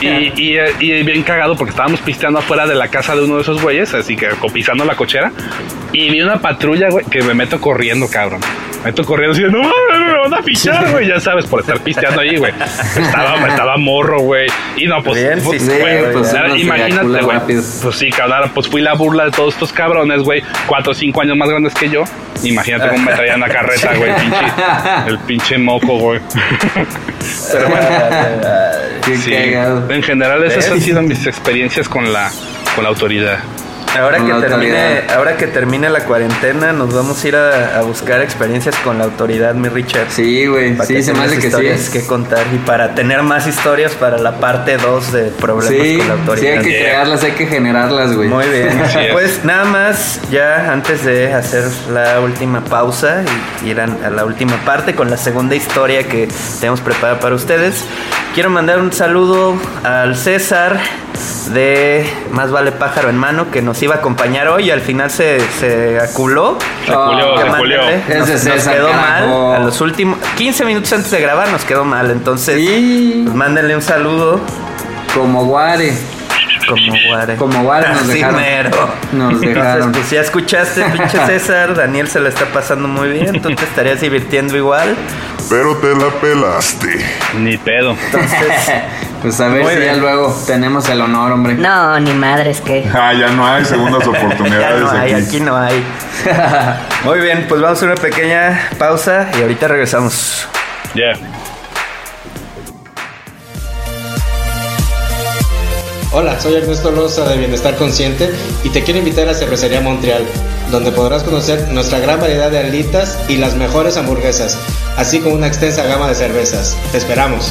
y, y, y bien cagado porque estábamos pisteando afuera de la casa de uno de esos güeyes, así que pisando la cochera. Y vi una patrulla, güey, que me meto corriendo, cabrón. Me meto corriendo así, no, mames, me van a fichar, güey, ya sabes, por estar pisteando ahí, güey. Estaba, estaba morro, güey. Y no, pues, Bien, pues, sí, güey, pues, imagínate, güey. Pues sí, cabrón, pues fui la burla de todos estos cabrones, güey. Cuatro o cinco años más grandes que yo. Imagínate cómo me traían la carreta, güey, pinche, el pinche moco, güey. Pero bueno. Sí, en general esas han sido mis experiencias con la, con la autoridad. Ahora que, termine, ahora que termine la cuarentena, nos vamos a ir a, a buscar experiencias con la autoridad, mi Richard. Sí, güey. Sí, se me hace que historias sí. que contar y para tener más historias para la parte 2 de problemas Sí, con la sí, autoridad. hay que Yeah. crearlas, hay que generarlas, güey. Muy bien. Pues nada más, ya antes de hacer la última pausa y ir a, a la última parte con la segunda historia que tenemos preparada para ustedes, quiero mandar un saludo al César de Más vale pájaro en mano que nos iba a acompañar hoy y al final se, se aculó. Se Que se Ese Nos, nos César, quedó carajo. mal. A los últimos 15 minutos antes de grabar nos quedó mal. Entonces, Sí. pues mándenle un saludo Como Guare. como Guare. Como Guare nos Así dejaron. mero. Nos Entonces, dejaron. pues ya escuchaste, pinche César. Daniel se la está pasando muy bien. Tú te estarías divirtiendo igual. Pero te la pelaste. Ni pedo. Entonces, Pues a ver Muy si ya bien. luego tenemos el honor, hombre. No, ni madres que. Ah, ya no hay segundas ya oportunidades no hay, aquí. aquí no hay. Muy bien, pues vamos a una pequeña pausa y ahorita regresamos. Ya. Hola, soy Ernesto Loza de Bienestar Consciente y te quiero invitar a Cervecería Montreal, donde podrás conocer nuestra gran variedad de alitas y las mejores hamburguesas, así como una extensa gama de cervezas. Te esperamos.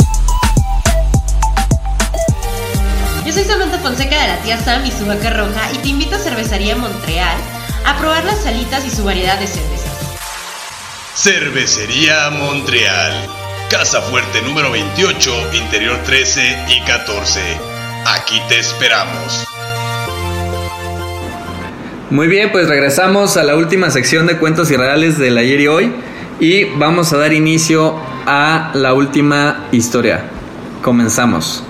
Yo soy Samantha Fonseca de la tía Sam y su vaca roja y te invito a Cervecería Montreal a probar las salitas y su variedad de cervezas. Cervecería Montreal. Casa Fuerte número 28, Interior 13 y 14. Aquí te esperamos. Muy bien, pues regresamos a la última sección de cuentos irreales del ayer y hoy y vamos a dar inicio a la última historia. Comenzamos.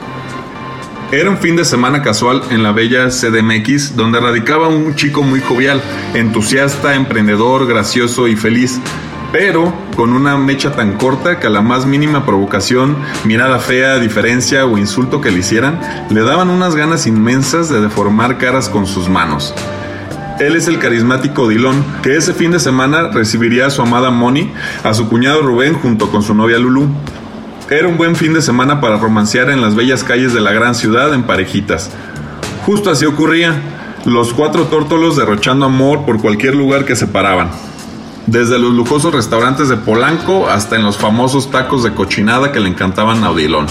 Era un fin de semana casual en la bella CDMX, donde radicaba un chico muy jovial, entusiasta, emprendedor, gracioso y feliz, pero con una mecha tan corta que a la más mínima provocación, mirada fea, diferencia o insulto que le hicieran, le daban unas ganas inmensas de deformar caras con sus manos. Él es el carismático Dilón, que ese fin de semana recibiría a su amada Moni, a su cuñado Rubén junto con su novia Lulu. Era un buen fin de semana para romancear en las bellas calles de la gran ciudad en parejitas. Justo así ocurría, los cuatro tórtolos derrochando amor por cualquier lugar que se paraban. Desde los lujosos restaurantes de Polanco hasta en los famosos tacos de cochinada que le encantaban a.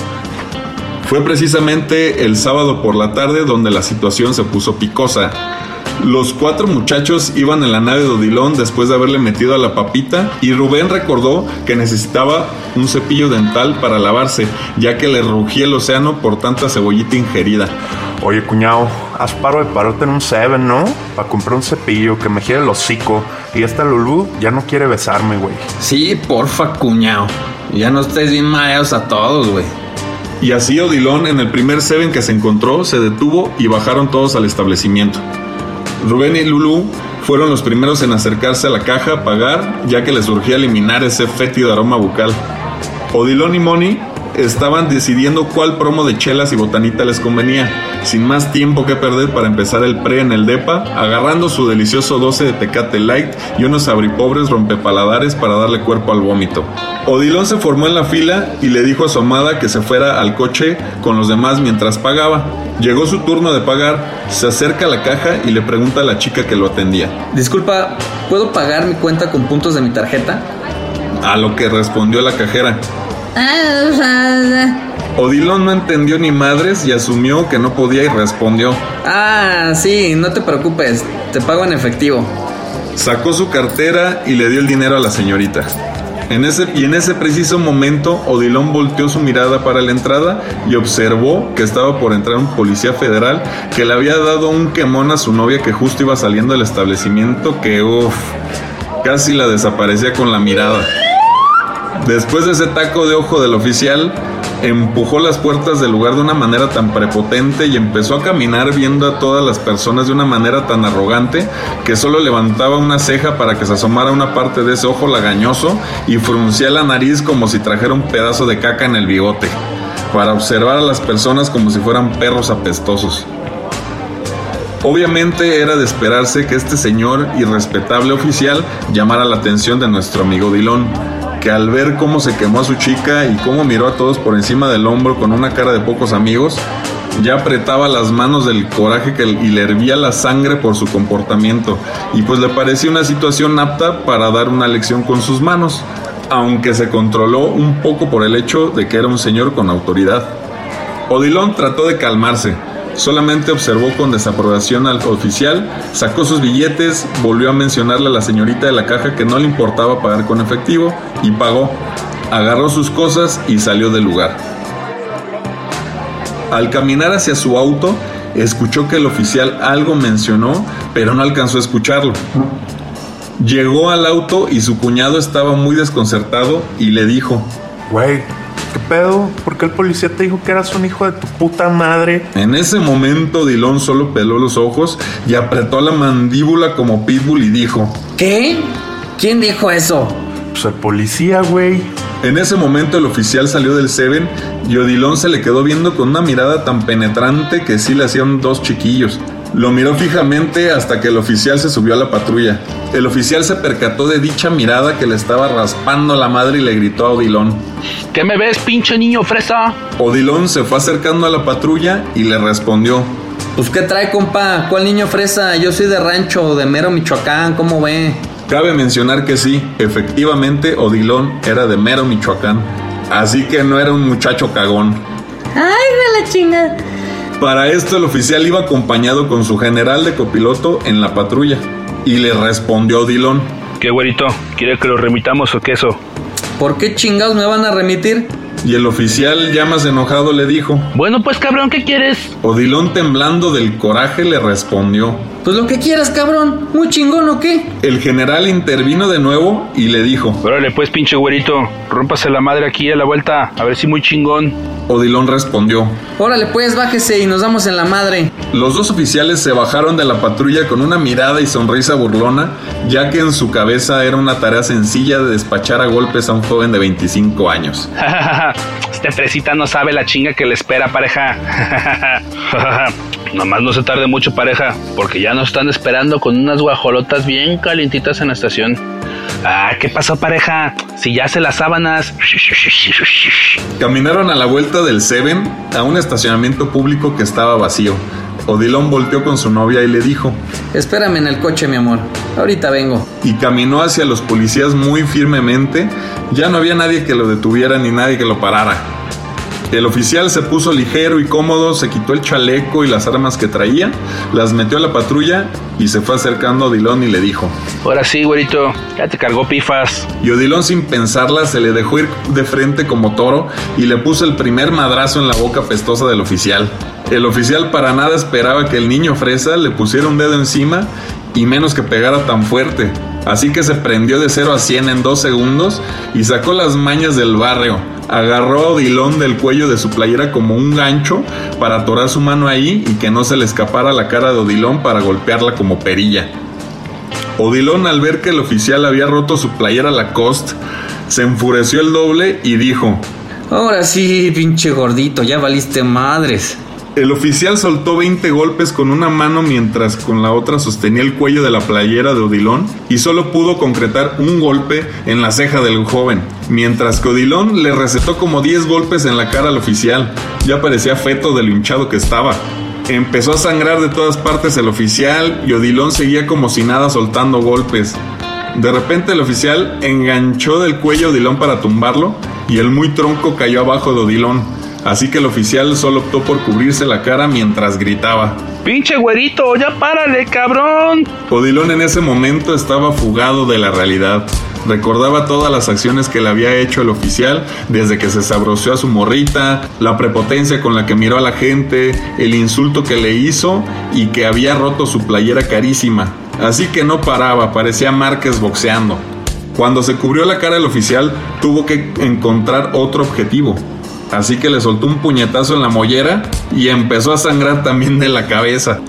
Fue precisamente el sábado por la tarde donde la situación se puso picosa. Los cuatro muchachos iban en la nave de Odilon después de haberle metido a la papita y Rubén recordó que necesitaba un cepillo dental para lavarse, ya que le rugía el océano por tanta cebollita ingerida. Oye, cuñado, haz paro de pararte en un Seven, ¿no? Para comprar un cepillo que me gire el hocico. Y esta Lulu ya no quiere besarme, güey. Sí, porfa, cuñado. Ya no estés bien mareados a todos, güey. Y así Odilon, en el primer Seven que se encontró, se detuvo y bajaron todos al establecimiento. Rubén y Lulu fueron los primeros en acercarse a la caja a pagar, ya que les surgía eliminar ese fétido aroma bucal. Odilon y Moni estaban decidiendo cuál promo de chelas y botanita les convenía. Sin más tiempo que perder para empezar el pre en el depa, agarrando su delicioso 12 de Tecate Light y unos abripobres rompepaladares para darle cuerpo al vómito. Odilon se formó en la fila y le dijo a su amada que se fuera al coche con los demás mientras pagaba. Llegó su turno de pagar, se acerca a la caja y le pregunta a la chica que lo atendía. Disculpa, ¿puedo pagar mi cuenta con puntos de mi tarjeta? A lo que respondió la cajera. Ah, Odilon no entendió ni madres y asumió que no podía y respondió. Ah, sí, no te preocupes, te pago en efectivo. Sacó su cartera y le dio el dinero a la señorita. En ese, y en ese preciso momento, Odilon volteó su mirada para la entrada y observó que estaba por entrar un policía federal que le había dado un quemón a su novia que justo iba saliendo del establecimiento que, uff, casi la desaparecía con la mirada. Después de ese taco de ojo del oficial, empujó las puertas del lugar de una manera tan prepotente y empezó a caminar viendo a todas las personas de una manera tan arrogante que solo levantaba una ceja para que se asomara una parte de ese ojo lagañoso y fruncía la nariz como si trajera un pedazo de caca en el bigote, para observar a las personas como si fueran perros apestosos. Obviamente era de esperarse que este señor y respetable oficial llamara la atención de nuestro amigo Dilón, que al ver cómo se quemó a su chica y cómo miró a todos por encima del hombro con una cara de pocos amigos, ya apretaba las manos del coraje que, y le hervía la sangre por su comportamiento, y pues le parecía una situación apta para dar una lección con sus manos, aunque se controló un poco por el hecho de que era un señor con autoridad. Odilon trató de calmarse, solamente observó con desaprobación al oficial, sacó sus billetes, volvió a mencionarle a la señorita de la caja que no le importaba pagar con efectivo y pagó. Agarró sus cosas y salió del lugar. Al caminar hacia su auto, escuchó que el oficial algo mencionó, pero no alcanzó a escucharlo. Llegó al auto y su cuñado estaba muy desconcertado y le dijo, Güey, ¿qué pedo? ¿Por qué el policía te dijo que eras un hijo de tu puta madre? En ese momento Dilón solo peló los ojos y apretó la mandíbula como pitbull y dijo, ¿Qué? ¿Quién dijo eso? Pues el policía, güey. En ese momento el oficial salió del Seven y Odilon se le quedó viendo con una mirada tan penetrante que sí le hacían dos chiquillos. Lo miró fijamente hasta que el oficial se subió a la patrulla. El oficial se percató de dicha mirada que le estaba raspando la madre y le gritó a Odilon. ¿Qué me ves, pinche niño fresa? Odilon se fue acercando a la patrulla y le respondió. Pues qué trae, compa, ¿cuál niño fresa? Yo soy de rancho, de mero Michoacán, ¿cómo ve? Cabe mencionar que sí, efectivamente Odilon era de mero Michoacán. Así que no era un muchacho cagón. Ay, de la chinga. Para esto el oficial iba acompañado con su general de copiloto en la patrulla. Y le respondió Odilon. ¿Qué güerito? ¿Quiere que lo remitamos o queso? ¿Por qué chingados me van a remitir? Y el oficial, ya más enojado, le dijo. Bueno, pues cabrón, ¿qué quieres? Odilon, temblando del coraje, le respondió. Pues lo que quieras, cabrón. Muy chingón, ¿o qué? El general intervino de nuevo y le dijo. Órale, pues, pinche güerito. Rómpase la madre aquí a la vuelta. A ver si muy chingón. Odilon respondió. Órale, pues, bájese y nos damos en la madre. Los dos oficiales se bajaron de la patrulla con una mirada y sonrisa burlona, ya que en su cabeza era una tarea sencilla de despachar a golpes a un joven de 25 años. este fresita no sabe la chinga que le espera, pareja. Nomás no se tarde mucho, pareja, porque ya nos están esperando con unas guajolotas bien calientitas en la estación. Ah, ¿qué pasó, pareja? Si ya se las sábanas. Caminaron a la vuelta del Seven a un estacionamiento público que estaba vacío. Odilon volteó con su novia y le dijo: Espérame en el coche, mi amor. Ahorita vengo. Y caminó hacia los policías muy firmemente. Ya no había nadie que lo detuviera ni nadie que lo parara. El oficial se puso ligero y cómodo, se quitó el chaleco y las armas que traía, las metió a la patrulla y se fue acercando a Odilon y le dijo: Ahora sí, güerito, ya te cargó pifas. Y Odilon, sin pensarla, se le dejó ir de frente como toro y le puso el primer madrazo en la boca pestosa del oficial. El oficial para nada esperaba que el niño fresa le pusiera un dedo encima y menos que pegara tan fuerte. Así que se prendió de 0 a 100 en dos segundos y sacó las mañas del barrio. Agarró a Odilon del cuello de su playera como un gancho para atorar su mano ahí y que no se le escapara la cara de Odilon para golpearla como perilla. Odilon al ver que el oficial había roto su playera Lacoste, se enfureció el doble y dijo, Ahora sí, pinche gordito, ya valiste madres. El oficial soltó 20 golpes con una mano mientras con la otra sostenía el cuello de la playera de Odilón y solo pudo concretar un golpe en la ceja del joven, mientras que Odilón le recetó como 10 golpes en la cara al oficial. Ya parecía feto de lo hinchado que estaba. Empezó a sangrar de todas partes el oficial y Odilón seguía como si nada soltando golpes. De repente el oficial enganchó del cuello a Odilón para tumbarlo y el muy tronco cayó abajo de Odilón. Así que el oficial solo optó por cubrirse la cara mientras gritaba. Pinche güerito, ya párale, cabrón. Odilón en ese momento estaba fugado de la realidad. Recordaba todas las acciones que le había hecho el oficial, desde que se sabroció a su morrita, la prepotencia con la que miró a la gente, el insulto que le hizo y que había roto su playera carísima. Así que no paraba, parecía Márquez boxeando. Cuando se cubrió la cara el oficial, tuvo que encontrar otro objetivo. Así que le soltó un puñetazo en la mollera y empezó a sangrar también de la cabeza.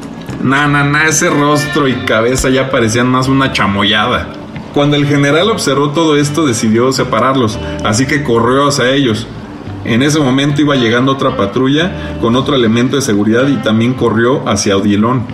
Na, na, ese rostro y cabeza ya parecían más una chamoyada. Cuando el general observó todo esto decidió separarlos, así que corrió hacia ellos. En ese momento iba llegando otra patrulla con otro elemento de seguridad y también corrió hacia Odilón.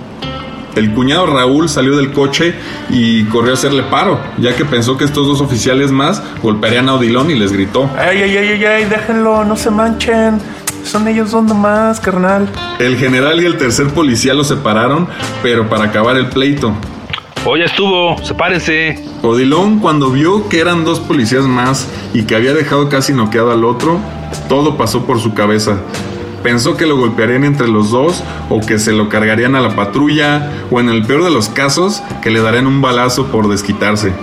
El cuñado Raúl salió del coche y corrió a hacerle paro, ya que pensó que estos dos oficiales más golpearían a Odilón y les gritó. ¡Ay, ay, ay, ay, ay! Déjenlo, no se manchen. Son ellos dos nomás, carnal. El general y el tercer policía lo separaron, pero para acabar el pleito. Hoy estuvo, sepárense. Odilón, cuando vio que eran dos policías más y que había dejado casi noqueado al otro, todo pasó por su cabeza. Pensó que lo golpearían entre los dos o que se lo cargarían a la patrulla o en el peor de los casos que le darían un balazo por desquitarse.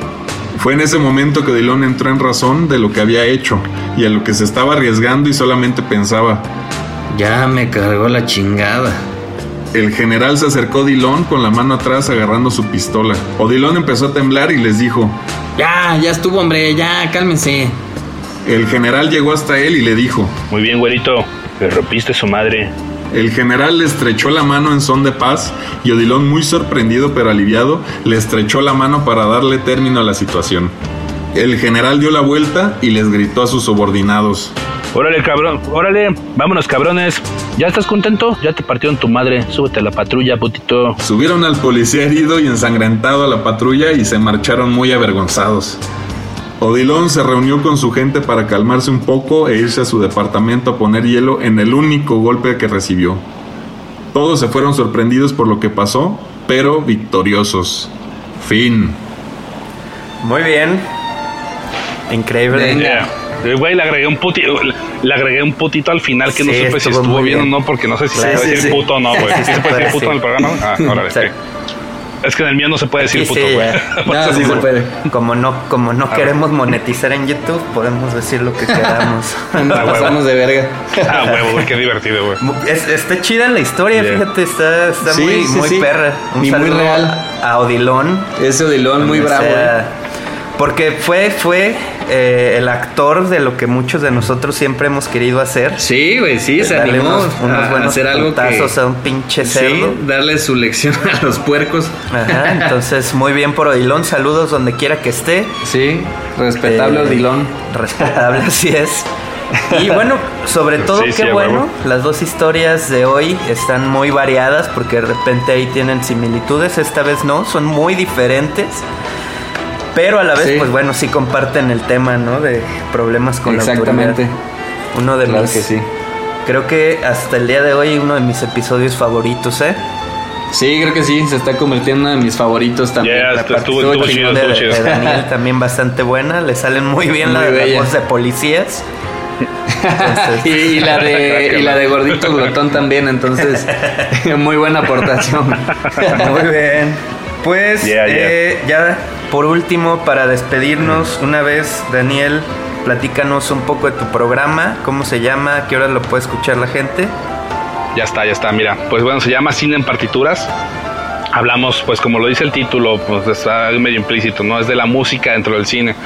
Fue en ese momento que Odilon entró en razón de lo que había hecho y a lo que se estaba arriesgando y solamente pensaba, ya me cargó la chingada. El general se acercó a Dilón con la mano atrás agarrando su pistola. Odilon empezó a temblar y les dijo, Ya, ya estuvo hombre, ya, cálmense. El general llegó hasta él y le dijo, Muy bien, güerito, le rompiste su madre. El general le estrechó la mano en son de paz y Odilón, muy sorprendido pero aliviado, le estrechó la mano para darle término a la situación. El general dio la vuelta y les gritó a sus subordinados. Órale, cabrón, órale, vámonos, cabrones. ¿Ya estás contento? Ya te partieron tu madre. Súbete a la patrulla, putito. Subieron al policía herido y ensangrentado a la patrulla y se marcharon muy avergonzados. Odilon se reunió con su gente para calmarse un poco e irse a su departamento a poner hielo en el único golpe que recibió. Todos se fueron sorprendidos por lo que pasó, pero victoriosos. Fin. Muy bien. Increíble. Yeah. Eh, Güey, le agregué un putito, le agregué un putito al final que no supe si estuvo bien o no, porque no sé si Sí, se puede sí, decir sí. puto o no, güey. Sí, ¿Sí se puede decir puto sí. en el programa? Ah, órale. Es que en el mío no se puede decir Sí, puto, sí, güey. eso sí se no- puede. Como no, como no queremos monetizar en YouTube, podemos decir lo que queramos. Ah, huevo. Pasamos de verga. Ah, huevo, güey, qué divertido, güey. Es- está chida la historia, Yeah. fíjate, está, está Sí, muy, sí, muy sí. perra. Un Y muy real. a Odilón. Ese Odilón muy bravo. sea- ¿eh? Porque fue, fue eh, el actor de lo que muchos de nosotros siempre hemos querido hacer. Sí, güey, sí, se Darle animó unos, unos a buenos hacer algo que... a un pinche Sí, cerdo. darle su lección a los puercos. Ajá, entonces muy bien por Odilón, saludos donde quiera que esté. Sí, respetable Eh, Odilón. Respetable, así es. Y bueno, sobre todo, Sí, qué sí, bueno, huevo. las dos historias de hoy están muy variadas porque de repente ahí tienen similitudes, esta vez no, son muy diferentes. Pero a la vez, Sí. pues bueno, sí comparten el tema, ¿no? De problemas con la Exactamente. autoridad. Uno de Claro mis, que sí. creo que hasta el día de hoy uno de mis episodios favoritos, ¿eh? Sí, creo que sí, se está convirtiendo en mis favoritos también. Yeah, La estuvo, estuvo, participación estuvo chido, de, estuvo de chido. Daniel también bastante buena, le salen muy bien la, Muy la bella. voz de policías. y, y la de, y la de Gordito Glotón también, entonces, muy buena aportación. Muy bien. Pues Yeah, eh, ya por último, para despedirnos, una vez, Daniel, platícanos un poco de tu programa, cómo se llama, qué hora lo puede escuchar la gente. Ya está, ya está, mira. Pues bueno, se llama Cine en Partituras. Hablamos, pues como lo dice el título, pues está medio implícito, ¿no? Es de la música dentro del cine.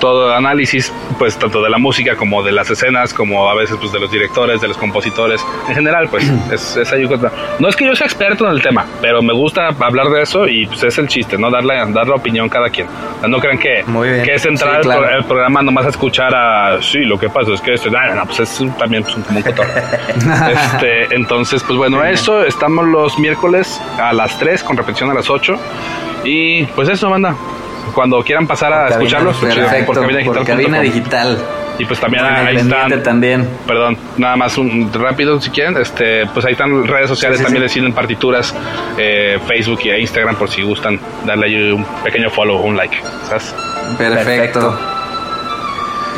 Todo análisis, pues tanto de la música como de las escenas, como a veces pues de los directores, de los compositores, en general, pues es, es ahí cosa. No es que yo sea experto en el tema, pero me gusta hablar de eso y pues es el chiste, ¿no? Darle, dar la opinión cada quien. No crean que, que es entrar Sí, pro- el programa nomás a escuchar a, sí, lo que pasa es que esto, no, no, pues es también pues, un, como un cotorreo. este, entonces, pues bueno, eso, estamos los miércoles a las 3 con repetición a las 8 y pues eso, banda. Cuando quieran pasar a Por cabina, escucharlos, pues, perfecto, por cabina digital. Y pues también ahí están. también. Perdón, nada más un rápido si quieren. Este, pues ahí están redes sociales Sí, sí, también sí. de Cine en partituras, eh, Facebook y Instagram por si gustan darle ahí un pequeño follow, un like. ¿sabes? Perfecto.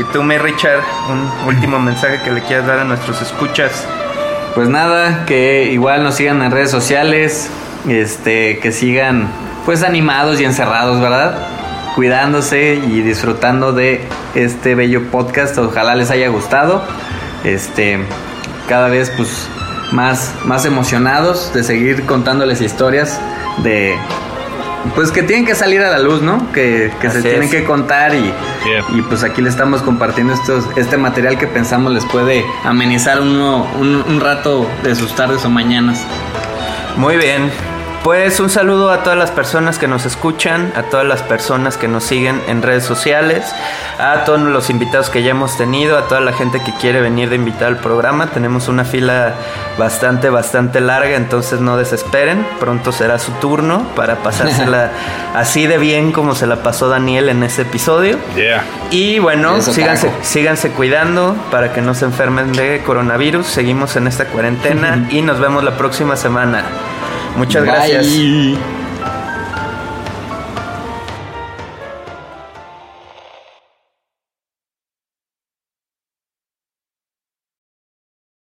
Y tú, mi Richard, un último mensaje que le quieras dar a nuestros escuchas. Pues nada, que igual nos sigan en redes sociales, este, que sigan pues animados y encerrados, ¿verdad? Cuidándose y disfrutando de este bello podcast. Ojalá les haya gustado. Este, cada vez pues más, más emocionados de seguir contándoles historias de pues que tienen que salir a la luz, ¿no? Que, que se tienen es. que contar y, y pues aquí les estamos compartiendo estos, este material que pensamos les puede amenizar uno, un, un rato de sus tardes o mañanas. Muy bien. Pues un saludo a todas las personas que nos escuchan, a todas las personas que nos siguen en redes sociales, a todos los invitados que ya hemos tenido, a toda la gente que quiere venir de invitar al programa. Tenemos una fila bastante, bastante larga, entonces no desesperen. Pronto será su turno para pasársela así de bien como se la pasó Daniel en ese episodio. Yeah. Y bueno, Eso, síganse, síganse cuidando para que no se enfermen de coronavirus. Seguimos en esta cuarentena y nos vemos la próxima semana. Muchas Bye. gracias.